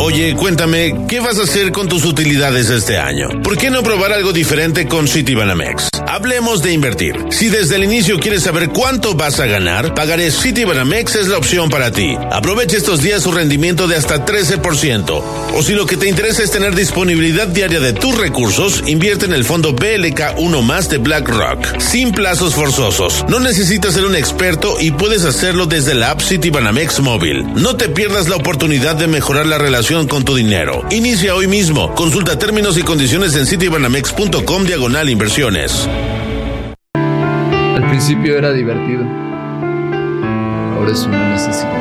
Oye, cuéntame, ¿qué vas a hacer con tus utilidades este año? ¿Por qué no probar algo diferente con Citibanamex? Hablemos de invertir. Si desde el inicio quieres saber cuánto vas a ganar, pagaré Citibanamex es la opción para ti. Aprovecha estos días su rendimiento de hasta 13%. O si lo que te interesa es tener disponibilidad diaria de tus recursos, invierte en el fondo BLK 1 más de BlackRock. Sin plazos forzosos. No necesitas ser un experto y puedes hacerlo desde la app Citibanamex móvil. No te pierdas la oportunidad de mejorar la relación con tu dinero. Inicia hoy mismo. Consulta términos y condiciones en citibanamex.com diagonal inversiones. Al principio era divertido. Ahora es una necesidad.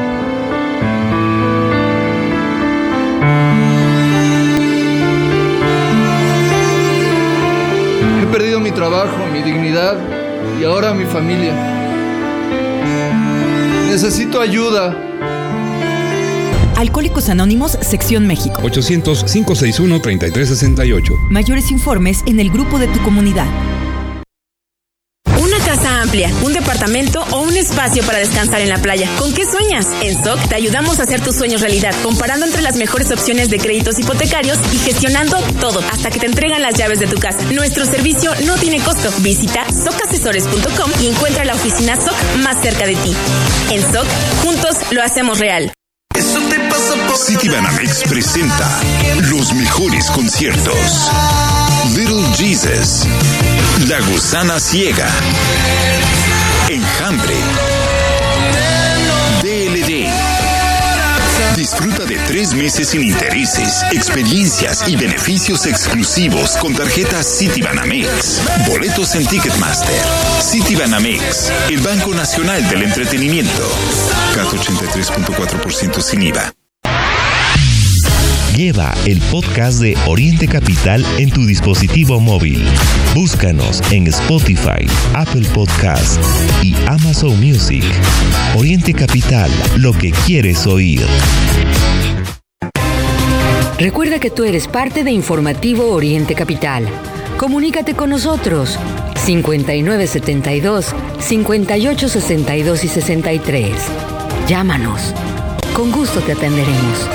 He perdido mi trabajo, mi dignidad y ahora mi familia. Necesito ayuda. Alcohólicos Anónimos, Sección México. 800-561-3368. Mayores informes en el grupo de tu comunidad casa amplia, un departamento o un espacio para descansar en la playa. ¿Con qué sueñas? En SOC te ayudamos a hacer tus sueños realidad, comparando entre las mejores opciones de créditos hipotecarios y gestionando todo hasta que te entregan las llaves de tu casa. Nuestro servicio no tiene costo. Visita socasesores.com y encuentra la oficina SOC más cerca de ti. En SOC, juntos lo hacemos real. Citibanamex presenta los mejores conciertos. Little Jesus, La Gusana Ciega, Enjambre, DLD. Disfruta de tres meses sin intereses, experiencias y beneficios exclusivos con tarjetas Citibanamex. Boletos en Ticketmaster. Citibanamex, el Banco Nacional del Entretenimiento. CAT 83.4% sin IVA. Lleva el podcast de Oriente Capital en tu dispositivo móvil. Búscanos en Spotify, Apple Podcast y Amazon Music. Oriente Capital, lo que quieres oír. Recuerda que tú eres parte de Informativo Oriente Capital. Comunícate con nosotros 5972 5862 y 63. Llámanos. Con gusto te atenderemos.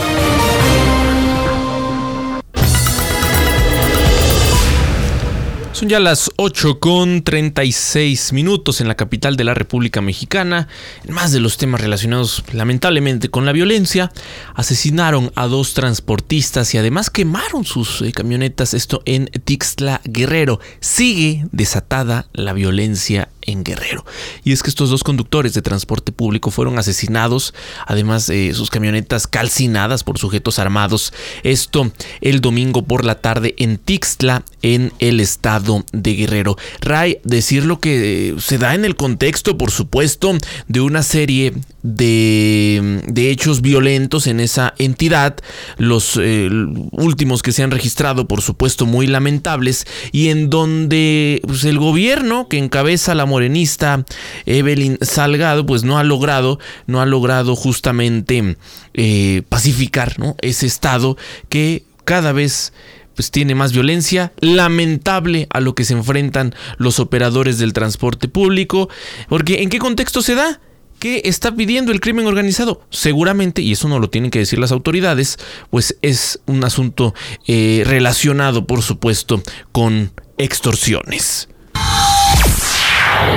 Son ya las 8 con 36 minutos en la capital de la República Mexicana. En más de los temas relacionados lamentablemente con la violencia, asesinaron a dos transportistas y además quemaron sus eh, camionetas, esto en Tixtla Guerrero. Sigue desatada la violencia en Guerrero. Y es que estos dos conductores de transporte público fueron asesinados, además de sus camionetas calcinadas por sujetos armados. Esto el domingo por la tarde en Tixtla, en el estado de Guerrero. Ray, decir lo que se da en el contexto, por supuesto, de una serie de, de hechos violentos en esa entidad, los eh, últimos que se han registrado, por supuesto, muy lamentables, y en donde pues, el gobierno que encabeza la morenista Evelyn Salgado, pues no ha logrado, no ha logrado justamente eh, pacificar ¿no? ese estado que cada vez pues tiene más violencia, lamentable a lo que se enfrentan los operadores del transporte público, porque ¿en qué contexto se da? ¿Qué está pidiendo el crimen organizado? Seguramente, y eso no lo tienen que decir las autoridades, pues es un asunto eh, relacionado, por supuesto, con extorsiones.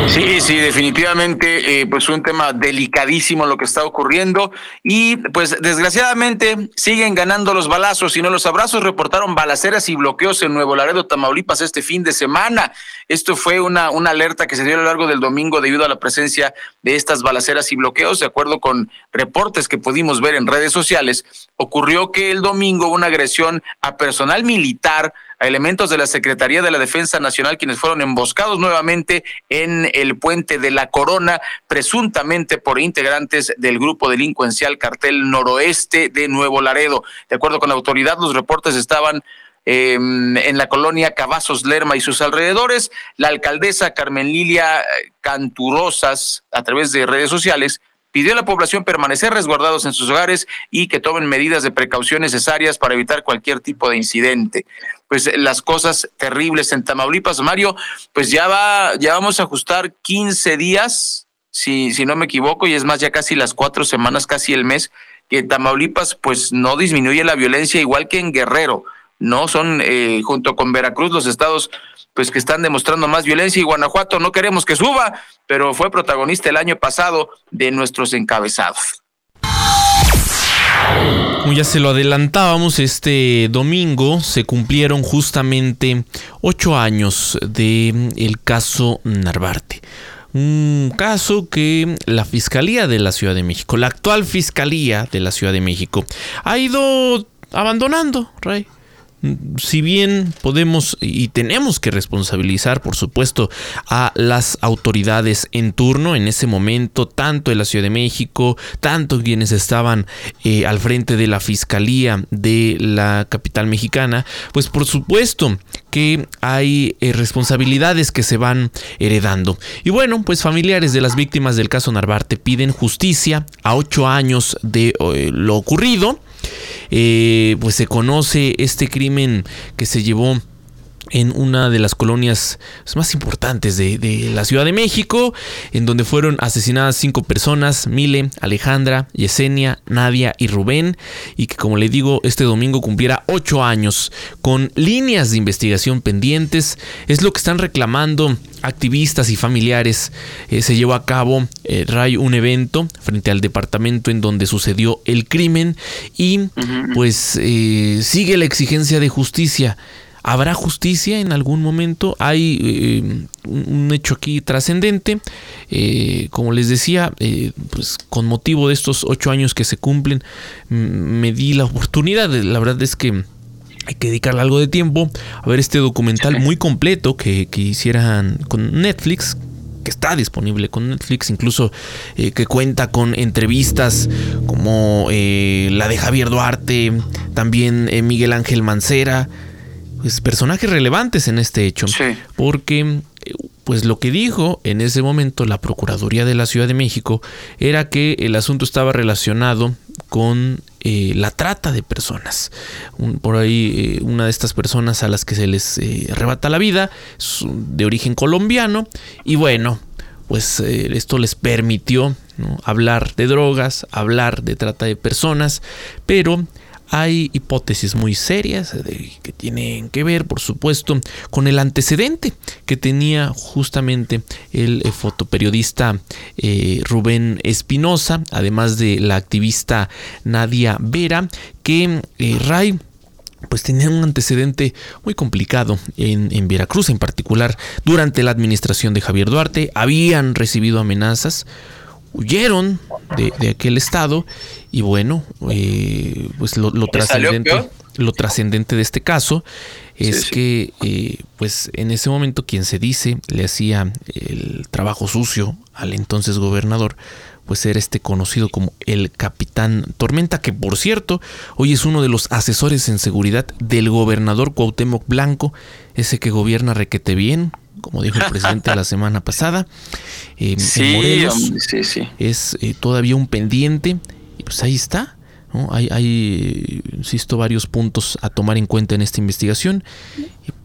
Sí, sí, definitivamente, eh, pues un tema delicadísimo lo que está ocurriendo y pues desgraciadamente siguen ganando los balazos y no los abrazos. Reportaron balaceras y bloqueos en Nuevo Laredo, Tamaulipas este fin de semana. Esto fue una, una alerta que se dio a lo largo del domingo debido a la presencia de estas balaceras y bloqueos. De acuerdo con reportes que pudimos ver en redes sociales, ocurrió que el domingo una agresión a personal militar a elementos de la Secretaría de la Defensa Nacional quienes fueron emboscados nuevamente en el puente de la Corona, presuntamente por integrantes del grupo delincuencial Cartel Noroeste de Nuevo Laredo. De acuerdo con la autoridad, los reportes estaban em, en la colonia Cavazos Lerma y sus alrededores. La alcaldesa Carmen Lilia Canturosas, a través de redes sociales, pidió a la población permanecer resguardados en sus hogares y que tomen medidas de precaución necesarias para evitar cualquier tipo de incidente. Pues las cosas terribles en Tamaulipas, Mario, pues ya va, ya vamos a ajustar 15 días, si, si no me equivoco, y es más, ya casi las cuatro semanas, casi el mes, que Tamaulipas pues no disminuye la violencia igual que en Guerrero, ¿no? Son eh, junto con Veracruz los estados pues que están demostrando más violencia y Guanajuato no queremos que suba, pero fue protagonista el año pasado de nuestros encabezados. Como ya se lo adelantábamos, este domingo se cumplieron justamente ocho años del el caso Narvarte. Un caso que la Fiscalía de la Ciudad de México, la actual Fiscalía de la Ciudad de México, ha ido abandonando, Rey si bien podemos y tenemos que responsabilizar, por supuesto, a las autoridades en turno en ese momento, tanto en la Ciudad de México, tanto quienes estaban eh, al frente de la Fiscalía de la capital mexicana, pues por supuesto que hay eh, responsabilidades que se van heredando. Y bueno, pues familiares de las víctimas del caso Narvarte piden justicia a ocho años de eh, lo ocurrido. Eh, pues se conoce este crimen que se llevó en una de las colonias más importantes de, la Ciudad de México, en donde fueron asesinadas cinco personas, Mile, Alejandra, Yesenia, Nadia y Rubén, y que como le digo, este domingo cumpliera ocho años, con líneas de investigación pendientes, es lo que están reclamando activistas y familiares. Eh, se llevó a cabo, eh, Ray, un evento frente al departamento en donde sucedió el crimen y pues eh, sigue la exigencia de justicia. ¿Habrá justicia en algún momento? Hay eh, un hecho aquí trascendente. Eh, como les decía, eh, pues con motivo de estos ocho años que se cumplen, me di la oportunidad. La verdad es que hay que dedicarle algo de tiempo a ver este documental muy completo que, que hicieran con Netflix, que está disponible con Netflix, incluso que cuenta con entrevistas como la de Javier Duarte, también Miguel Ángel Mancera, pues, personajes relevantes en este hecho. Porque pues lo que dijo en ese momento la Procuraduría de la Ciudad de México era que el asunto estaba relacionado con eh, la trata de personas. por ahí eh, una de estas personas a las que se les eh, arrebata la vida de origen colombiano y bueno, pues esto les permitió hablar de drogas, hablar de trata de personas, pero hay hipótesis muy serias que tienen que ver, por supuesto, con el antecedente que tenía justamente el eh, fotoperiodista eh, Rubén Espinosa, además de la activista Nadia Vera, que eh, Ray pues tenía un antecedente muy complicado en, Veracruz en particular durante la administración de Javier Duarte. Habían recibido amenazas huyeron de, aquel estado. Y bueno, eh, pues lo, trascendente lo trascendente de este caso es que eh, pues en ese momento quien se dice le hacía el trabajo sucio al entonces gobernador pues era este conocido como el capitán Tormenta que por cierto hoy es uno de los asesores en seguridad del gobernador Cuauhtémoc Blanco ese que gobierna requete bien como dijo el presidente la semana pasada. Eh, sí, sí, sí. Es eh, todavía un pendiente y pues ahí está. Hay, hay, insisto, varios puntos a tomar en cuenta en esta investigación.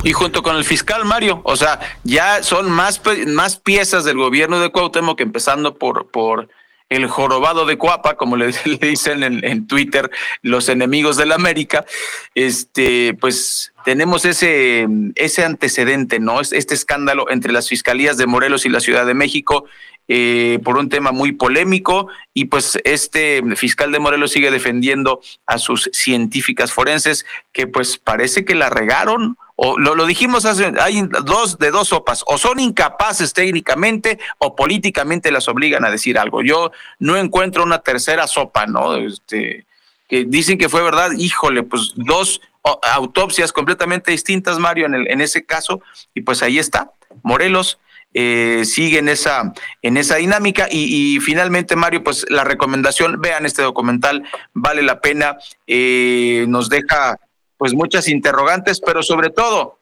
Y, junto con el fiscal Mario, o sea, ya son más, más piezas del gobierno de Cuauhtémoc, empezando por, por el jorobado de Cuapa, como le, [LAUGHS] dicen en, Twitter los enemigos de la América, este, pues tenemos ese, ese antecedente, ¿no? Este escándalo entre las fiscalías de Morelos y la Ciudad de México eh, por un tema muy polémico y pues este fiscal de Morelos sigue defendiendo a sus científicas forenses que pues parece que la regaron o lo, dijimos hace, hay dos de dos sopas, o son incapaces técnicamente o políticamente las obligan a decir algo. Yo no encuentro una tercera sopa, ¿no? Este, que dicen que fue verdad, híjole, pues dos autopsias completamente distintas, Mario, en, el, en ese caso, y pues ahí está, Morelos. Eh, sigue en esa, en esa dinámica y, finalmente Mario pues la recomendación vean este documental vale la pena eh, nos deja pues muchas interrogantes, pero sobre todo,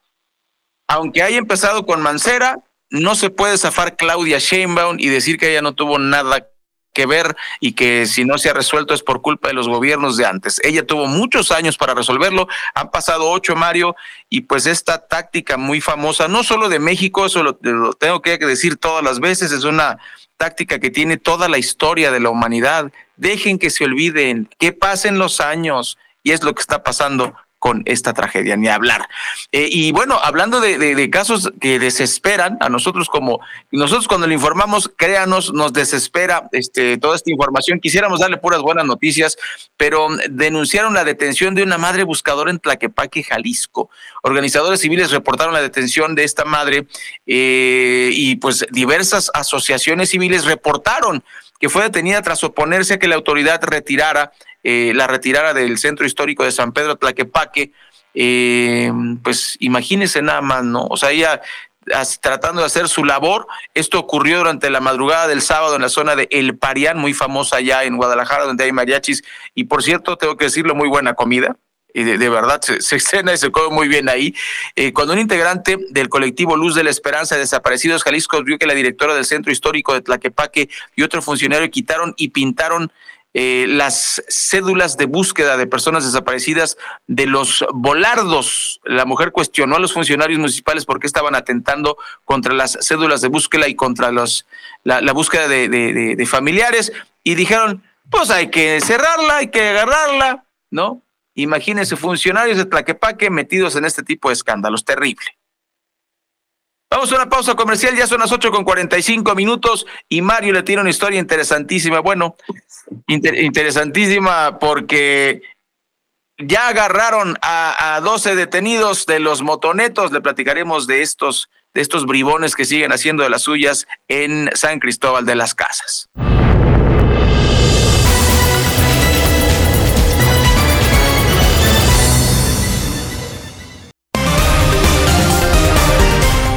aunque haya empezado con Mancera, no se puede zafar Claudia Sheinbaum y decir que ella no tuvo nada que ver y que si no se ha resuelto es por culpa de los gobiernos de antes. Ella tuvo muchos años para resolverlo, han pasado ocho, Mario, y pues esta táctica muy famosa, no solo de México, eso lo, lo tengo que decir todas las veces, es una táctica que tiene toda la historia de la humanidad. Dejen que se olviden, que pasen los años, y es lo que está pasando con esta tragedia, ni hablar. Eh, y bueno, hablando de, casos que desesperan a nosotros como nosotros cuando le informamos, créanos, nos desespera este, toda esta información. Quisiéramos darle puras buenas noticias, pero denunciaron la detención de una madre buscadora en Tlaquepaque, Jalisco. Organizadores civiles reportaron la detención de esta madre eh, y pues diversas asociaciones civiles reportaron que fue detenida tras oponerse a que la autoridad retirara eh, la retirara del centro histórico de San Pedro Tlaquepaque, eh, pues imagínese nada más, ¿no? O sea, ella tratando de hacer su labor. Esto ocurrió durante la madrugada del sábado en la zona de El Parián, muy famosa allá en Guadalajara, donde hay mariachis. Y por cierto, tengo que decirlo, muy buena comida. Y de, verdad se, se, cena y se come muy bien ahí. Eh, cuando un integrante del colectivo Luz de la Esperanza de Desaparecidos Jalisco vio que la directora del centro histórico de Tlaquepaque y otro funcionario quitaron y pintaron eh, las cédulas de búsqueda de personas desaparecidas de los volardos. La mujer cuestionó a los funcionarios municipales por qué estaban atentando contra las cédulas de búsqueda y contra los, la, búsqueda de, de familiares y dijeron, pues hay que cerrarla, hay que agarrarla, ¿no? Imagínense funcionarios de Tlaquepaque metidos en este tipo de escándalos, terrible. Vamos a una pausa comercial, ya son las 8 con 45 minutos y Mario le tiene una historia interesantísima. Bueno, interesantísima porque ya agarraron a, a 12 detenidos de los motonetos. Le platicaremos de estos, de estos bribones que siguen haciendo de las suyas en San Cristóbal de las Casas.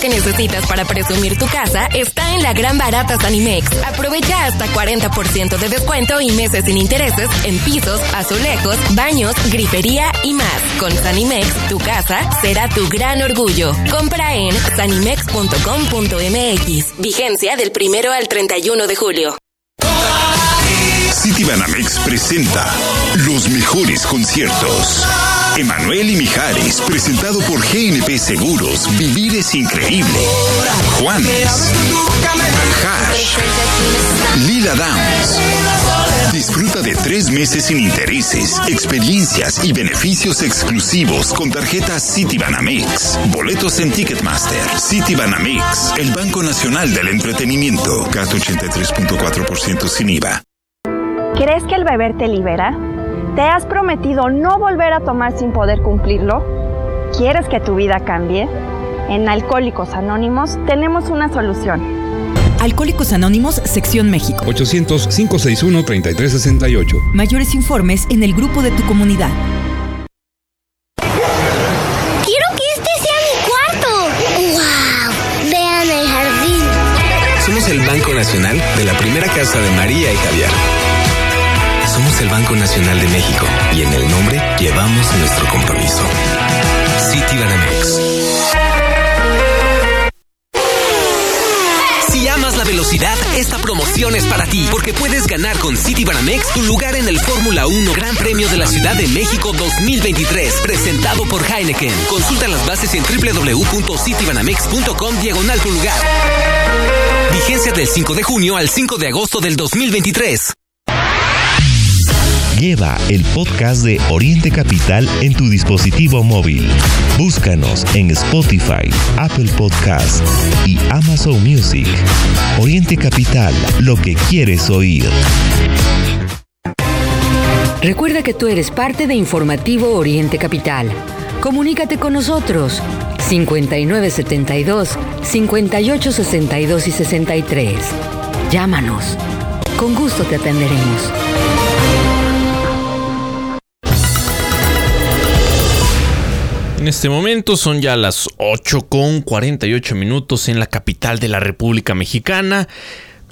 Que necesitas para presumir tu casa está en la gran barata Sanimex. Aprovecha hasta 40% de descuento y meses sin intereses en pisos, azulejos, baños, grifería y más. Con Sanimex, tu casa será tu gran orgullo. Compra en sanimex.com.mx. Vigencia del primero al 31 de julio. Citibanamex presenta los mejores conciertos. Emanuel y Mijares, presentado por GNP Seguros. Vivir es increíble. Juanes. Hash. Lila Downs. Disfruta de tres meses sin intereses, experiencias y beneficios exclusivos con tarjetas Citibanamex. Boletos en Ticketmaster. Citibanamex, el Banco Nacional del Entretenimiento. CAT 83.4% sin IVA. ¿Crees que el beber te libera? ¿Te has prometido no volver a tomar sin poder cumplirlo? ¿Quieres que tu vida cambie? En Alcohólicos Anónimos tenemos una solución. Alcohólicos Anónimos, Sección México. 800-561-3368. Mayores informes en el grupo de tu comunidad. Quiero que este sea mi cuarto. ¡Wow! Vean el jardín. Somos el Banco Nacional de la primera casa de María Nacional de México y en el nombre llevamos nuestro compromiso. Citibanamex. Si amas la velocidad, esta promoción es para ti, porque puedes ganar con Citibanamex tu lugar en el Fórmula 1 Gran Premio de la Ciudad de México 2023, presentado por Heineken. Consulta las bases en www.citibanamex.com diagonal tu lugar. Vigencia del 5 de junio al 5 de agosto del 2023. Lleva el podcast de Oriente Capital en tu dispositivo móvil. Búscanos en Spotify, Apple Podcast y Amazon Music. Oriente Capital, lo que quieres oír. Recuerda que tú eres parte de Informativo Oriente Capital. Comunícate con nosotros 5972 5862 y 63. Llámanos. Con gusto te atenderemos. En este momento son ya las 8 con 48 minutos en la capital de la República Mexicana.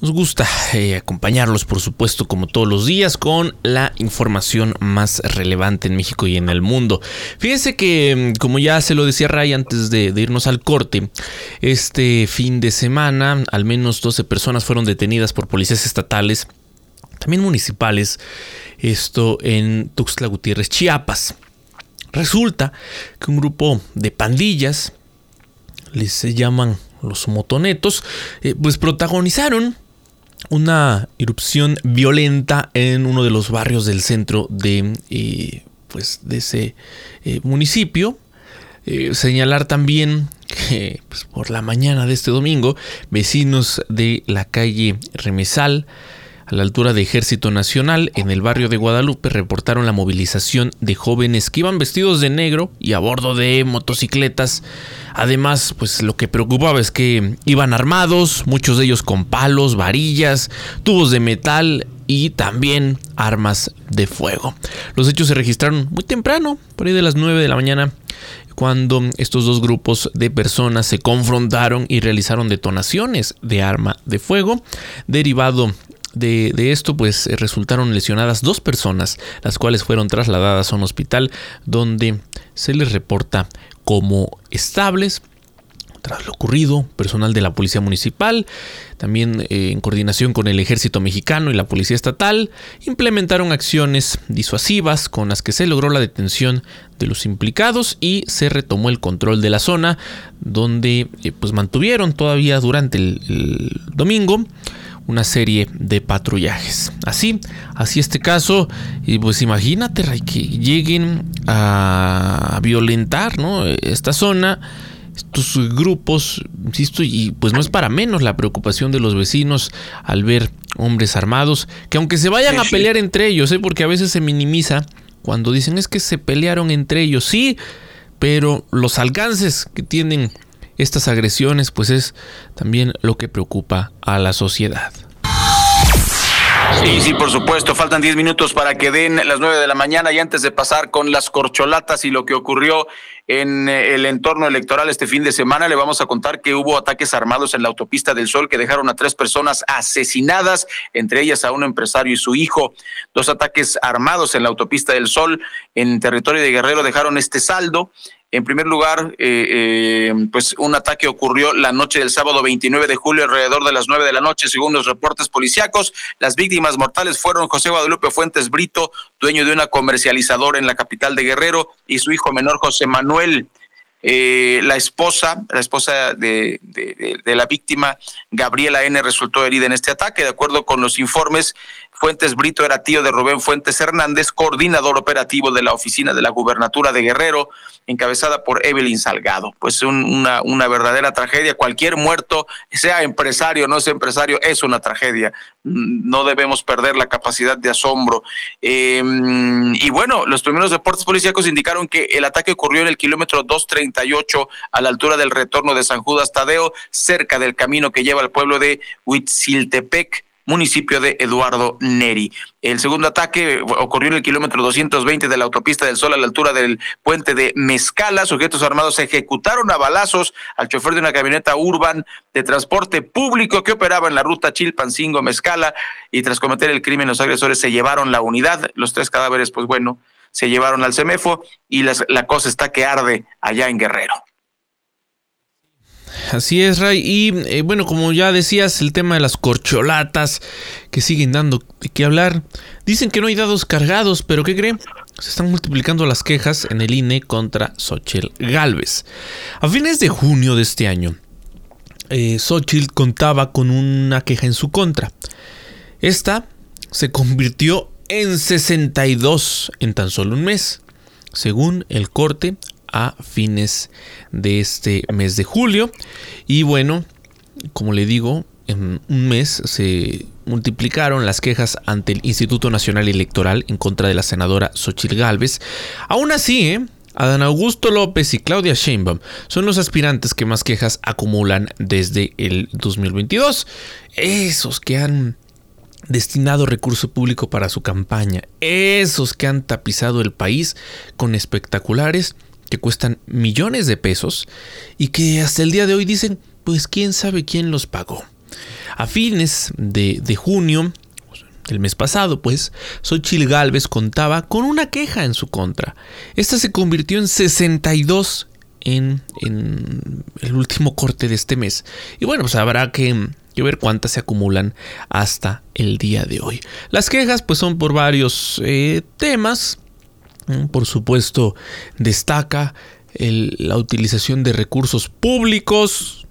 Nos gusta eh, acompañarlos, por supuesto, como todos los días, con la información más relevante en México y en el mundo. Fíjense que, mm, como ya se lo decía Ray antes de, de, irnos al corte, este fin de semana al menos 12 personas fueron detenidas por policías estatales, también municipales, esto en Tuxtla Gutiérrez, Chiapas. Resulta que un grupo de pandillas, les se llaman los motonetos, eh, pues protagonizaron una irrupción violenta en uno de los barrios del centro de, eh, pues de ese eh, municipio. señalar también que pues, por la mañana de este domingo, vecinos de la calle Remesal, a la altura de Ejército Nacional, en el barrio de Guadalupe, reportaron la movilización de jóvenes que iban vestidos de negro y a bordo de motocicletas. Además, pues lo que preocupaba es que iban armados, muchos de ellos con palos, varillas, tubos de metal y también armas de fuego. Los hechos se registraron muy temprano, por ahí de las 9 de la mañana, cuando estos dos grupos de personas se confrontaron y realizaron detonaciones de arma de fuego, derivado de, esto, pues resultaron lesionadas dos personas, las cuales fueron trasladadas a un hospital donde se les reporta como estables. Tras lo ocurrido, personal de la Policía Municipal, también eh, en coordinación con el Ejército Mexicano y la Policía Estatal, implementaron acciones disuasivas con las que se logró la detención de los implicados y se retomó el control de la zona, donde eh, pues mantuvieron todavía durante el domingo una serie de patrullajes. Así, así este caso, y pues imagínate Ray, que lleguen a violentar ¿no? esta zona, estos grupos, insisto, y pues no es para menos la preocupación de los vecinos al ver hombres armados, que aunque se vayan a pelear entre ellos, ¿eh? porque a veces se minimiza cuando dicen es que se pelearon entre ellos, sí, pero los alcances que tienen estas agresiones, pues es también lo que preocupa a la sociedad. Sí, sí, por supuesto. Faltan 10 minutos para que den las 9 de la mañana y antes de pasar con las corcholatas y lo que ocurrió en eh, el entorno electoral este fin de semana, le vamos a contar que hubo ataques armados en la autopista del Sol que dejaron a tres personas asesinadas, entre ellas a un empresario y su hijo. Dos ataques armados en la autopista del Sol en territorio de Guerrero dejaron este saldo. En primer lugar, eh, eh, pues un ataque ocurrió la noche del sábado 29 de julio alrededor de las 9 de la noche, según los reportes policíacos. Las víctimas mortales fueron José Guadalupe Fuentes Brito, dueño de una comercializadora en la capital de Guerrero, y su hijo menor José Manuel. Eh, la esposa, la esposa de, de, de, la víctima, Gabriela N., resultó herida en este ataque. De acuerdo con los informes, Fuentes Brito era tío de Rubén Fuentes Hernández, coordinador operativo de la oficina de la gubernatura de Guerrero, encabezada por Evelyn Salgado. Pues un, una, verdadera tragedia. Cualquier muerto, sea empresario o no sea empresario, es una tragedia. No debemos perder la capacidad de asombro. Eh, y bueno, los primeros reportes policíacos indicaron que el ataque ocurrió en el kilómetro 238 a la altura del retorno de San Judas Tadeo, cerca del camino que lleva al pueblo de Huitziltepec municipio de Eduardo Neri. El segundo ataque ocurrió en el kilómetro 220 de la autopista del Sol a la altura del puente de Mezcala. Sujetos armados ejecutaron a balazos al chofer de una camioneta urban de transporte público que operaba en la ruta Chilpancingo-Mezcala y tras cometer el crimen los agresores se llevaron la unidad. Los tres cadáveres, pues bueno, se llevaron al CEMEFO y la cosa está que arde allá en Guerrero. Así es, Ray. Y eh, bueno, como ya decías, el tema de las corcholatas que siguen dando de qué hablar. Dicen que no hay dados cargados, pero ¿qué creen? Se están multiplicando las quejas en el INE contra Xochitl Galvez. A fines de junio de este año, eh, contaba con una queja en su contra. Esta se convirtió en 62 en tan solo un mes, según el corte a fines de este mes de julio. Y bueno, como le digo, en un mes se multiplicaron las quejas ante el Instituto Nacional Electoral en contra de la senadora Xochitl Gálvez. Aún así, ¿eh? Adán Augusto López y Claudia Sheinbaum son los aspirantes que más quejas acumulan desde el 2022. Esos que han destinado recurso público para su campaña, esos que han tapizado el país con espectaculares que cuestan millones de pesos y que hasta el día de hoy dicen, pues quién sabe quién los pagó. A fines de, de junio del mes pasado, pues, Xochitl Galvez contaba con una queja en su contra. Esta se convirtió en 62 en, en el último corte de este mes. Y bueno, pues habrá que, que, ver cuántas se acumulan hasta el día de hoy. Las quejas, pues, son por varios eh, temas. Por supuesto, destaca el, la utilización de recursos públicos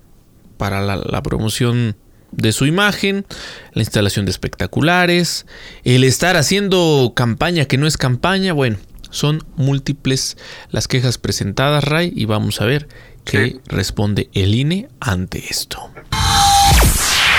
para la, la, promoción de su imagen, la instalación de espectaculares, el estar haciendo campaña que no es campaña. Bueno, son múltiples las quejas presentadas, Ray, y vamos a ver qué responde el INE ante esto.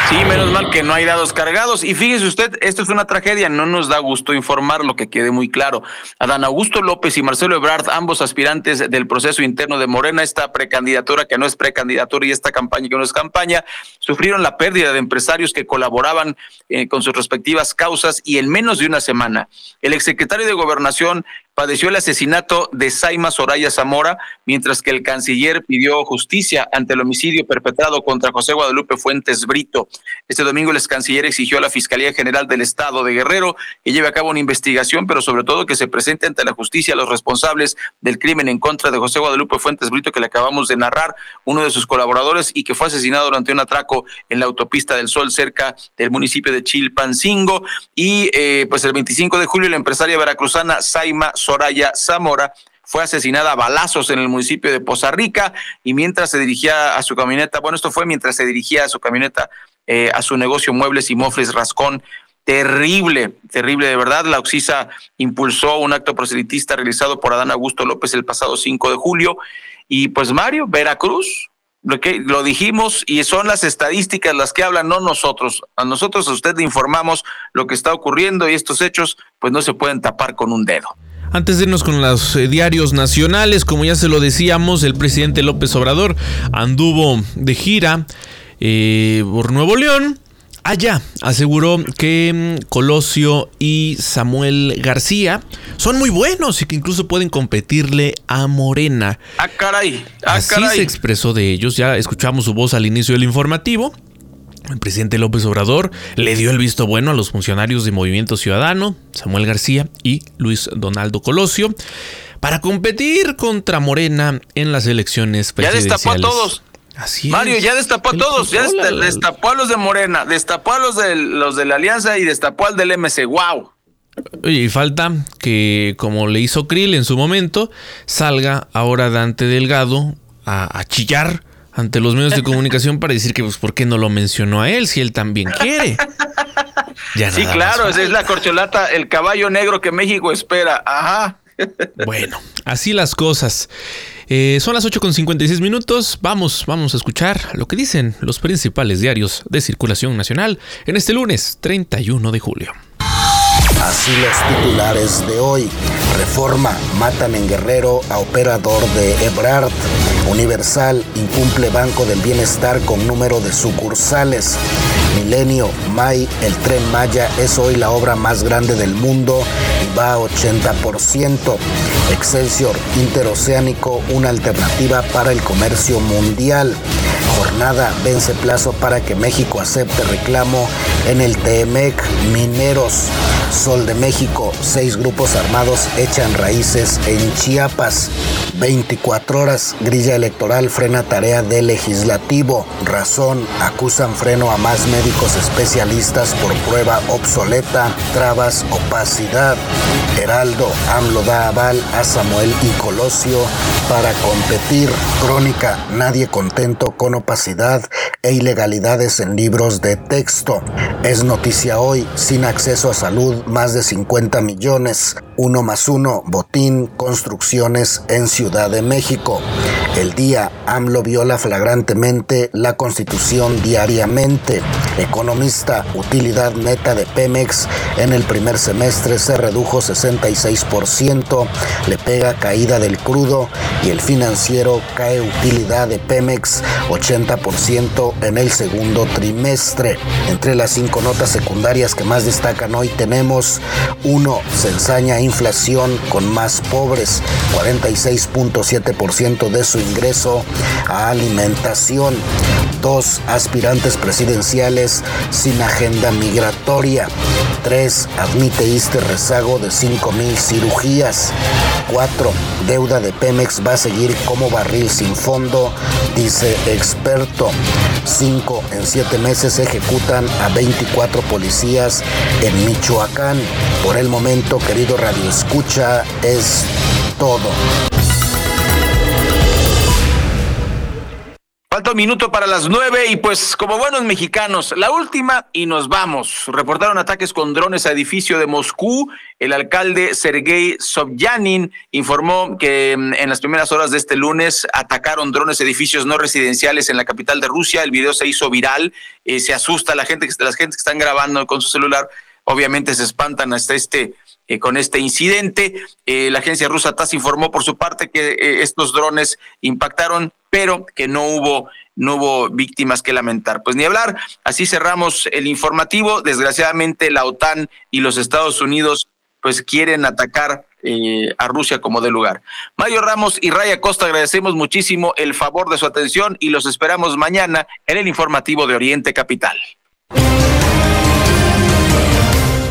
Sí, menos mal que no hay dados cargados. Y fíjese usted, esto es una tragedia, no nos da gusto informar lo que quede muy claro. Adán Augusto López y Marcelo Ebrard, ambos aspirantes del proceso interno de Morena, esta precandidatura que no es precandidatura y esta campaña que no es campaña, sufrieron la pérdida de empresarios que colaboraban eh, con sus respectivas causas y en menos de una semana. El exsecretario de Gobernación, padeció el asesinato de Saima Soraya Zamora, mientras que el canciller pidió justicia ante el homicidio perpetrado contra José Guadalupe Fuentes Brito. Este domingo el ex canciller exigió a la Fiscalía General del Estado de Guerrero que lleve a cabo una investigación, pero sobre todo que se presente ante la justicia a los responsables del crimen en contra de José Guadalupe Fuentes Brito que le acabamos de narrar, uno de sus colaboradores y que fue asesinado durante un atraco en la autopista del Sol cerca del municipio de Chilpancingo. Y eh, pues el 25 de julio la empresaria veracruzana Saima Soraya Zamora fue asesinada a balazos en el municipio de Poza Rica y mientras se dirigía a su camioneta, bueno, esto fue mientras se dirigía a su camioneta eh, a su negocio Muebles y Mofles Rascón. Terrible, terrible de verdad. La Oxisa impulsó un acto proselitista realizado por Adán Augusto López el pasado 5 de julio. Y pues Mario, Veracruz, lo que lo dijimos y son las estadísticas las que hablan, no nosotros. A nosotros a usted le informamos lo que está ocurriendo y estos hechos pues no se pueden tapar con un dedo. Antes de irnos con los eh, diarios nacionales, como ya se lo decíamos, el presidente López Obrador anduvo de gira eh, por Nuevo León. Allá aseguró que mm, Colosio y Samuel García son muy buenos y que incluso pueden competirle a Morena. Ah, caray. Ah, Así caray. se expresó de ellos. Ya escuchamos su voz al inicio del informativo. El presidente López Obrador le dio el visto bueno a los funcionarios de Movimiento Ciudadano, Samuel García y Luis Donaldo Colosio, para competir contra Morena en las elecciones Ya presidenciales. destapó a todos. Así Mario, es. ya destapó a todos, ya destapó a los de Morena, destapó a los de los de la Alianza y destapó al del MC. Wow. Oye, y falta que, como le hizo Krill en su momento, salga ahora Dante Delgado a, a chillar ante los medios de comunicación para decir que, pues, ¿por qué no lo mencionó a él si él también quiere? Ya Sí, claro, esa es la corcholata, el caballo negro que México espera. Ajá. Bueno, así las cosas. Eh, son las 8 con 56 minutos. Vamos, vamos a escuchar lo que dicen los principales diarios de circulación nacional en este lunes 31 de julio. Así los titulares de hoy. Reforma, matan en Guerrero a operador de Ebrard. Universal, incumple Banco del Bienestar con número de sucursales. Milenio, May, el tren Maya es hoy la obra más grande del mundo y va a 80%. Excelsior, interoceánico, una alternativa para el comercio mundial. Jornada, vence plazo para que México acepte reclamo en el TEMEC. Mineros, Sol de México, seis grupos armados echan raíces en Chiapas. 24 horas, grilla electoral frena tarea del legislativo. Razón, acusan freno a más especialistas por prueba obsoleta. Trabas, opacidad. Heraldo, AMLO da aval a Samuel y Colosio para competir. Crónica, nadie contento con opacidad e ilegalidades en libros de texto. Es noticia hoy, sin acceso a salud, más de 50 millones. Uno más uno, botín, construcciones en Ciudad de México. El día, AMLO viola flagrantemente la constitución diariamente. Economista, utilidad neta de Pemex en el primer semestre se redujo 66%, le pega caída del crudo y el financiero cae utilidad de Pemex 80% en el segundo trimestre. Entre las cinco notas secundarias que más destacan hoy tenemos 1. Se ensaña inflación con más pobres, 46.7% de su ingreso a alimentación. 2. Aspirantes presidenciales sin agenda migratoria. 3. Admite ISTE rezago de 5 mil cirugías. 4. Deuda de Pemex va a seguir como barril sin fondo, dice experto. 5. En 7 meses ejecutan a 24 policías en Michoacán. Por el momento, querido Radio Escucha, es todo. Falta un minuto para las nueve y pues como buenos mexicanos, la última y nos vamos. Reportaron ataques con drones a edificio de Moscú. El alcalde Sergei Sobyanin informó que mm, en las primeras horas de este lunes atacaron drones edificios no residenciales en la capital de Rusia. El video se hizo viral. Eh, se asusta la gente, las gente que están grabando con su celular. Obviamente se espantan hasta este eh, con este incidente. Eh, la agencia rusa TASS informó por su parte que eh, estos drones impactaron, pero que no hubo no víctimas que lamentar. Pues ni hablar, así cerramos el informativo. Desgraciadamente la OTAN y los Estados Unidos pues quieren atacar a Rusia como de lugar. Mario Ramos y Raya Costa, agradecemos muchísimo el favor de su atención y los esperamos mañana en el informativo de Oriente Capital.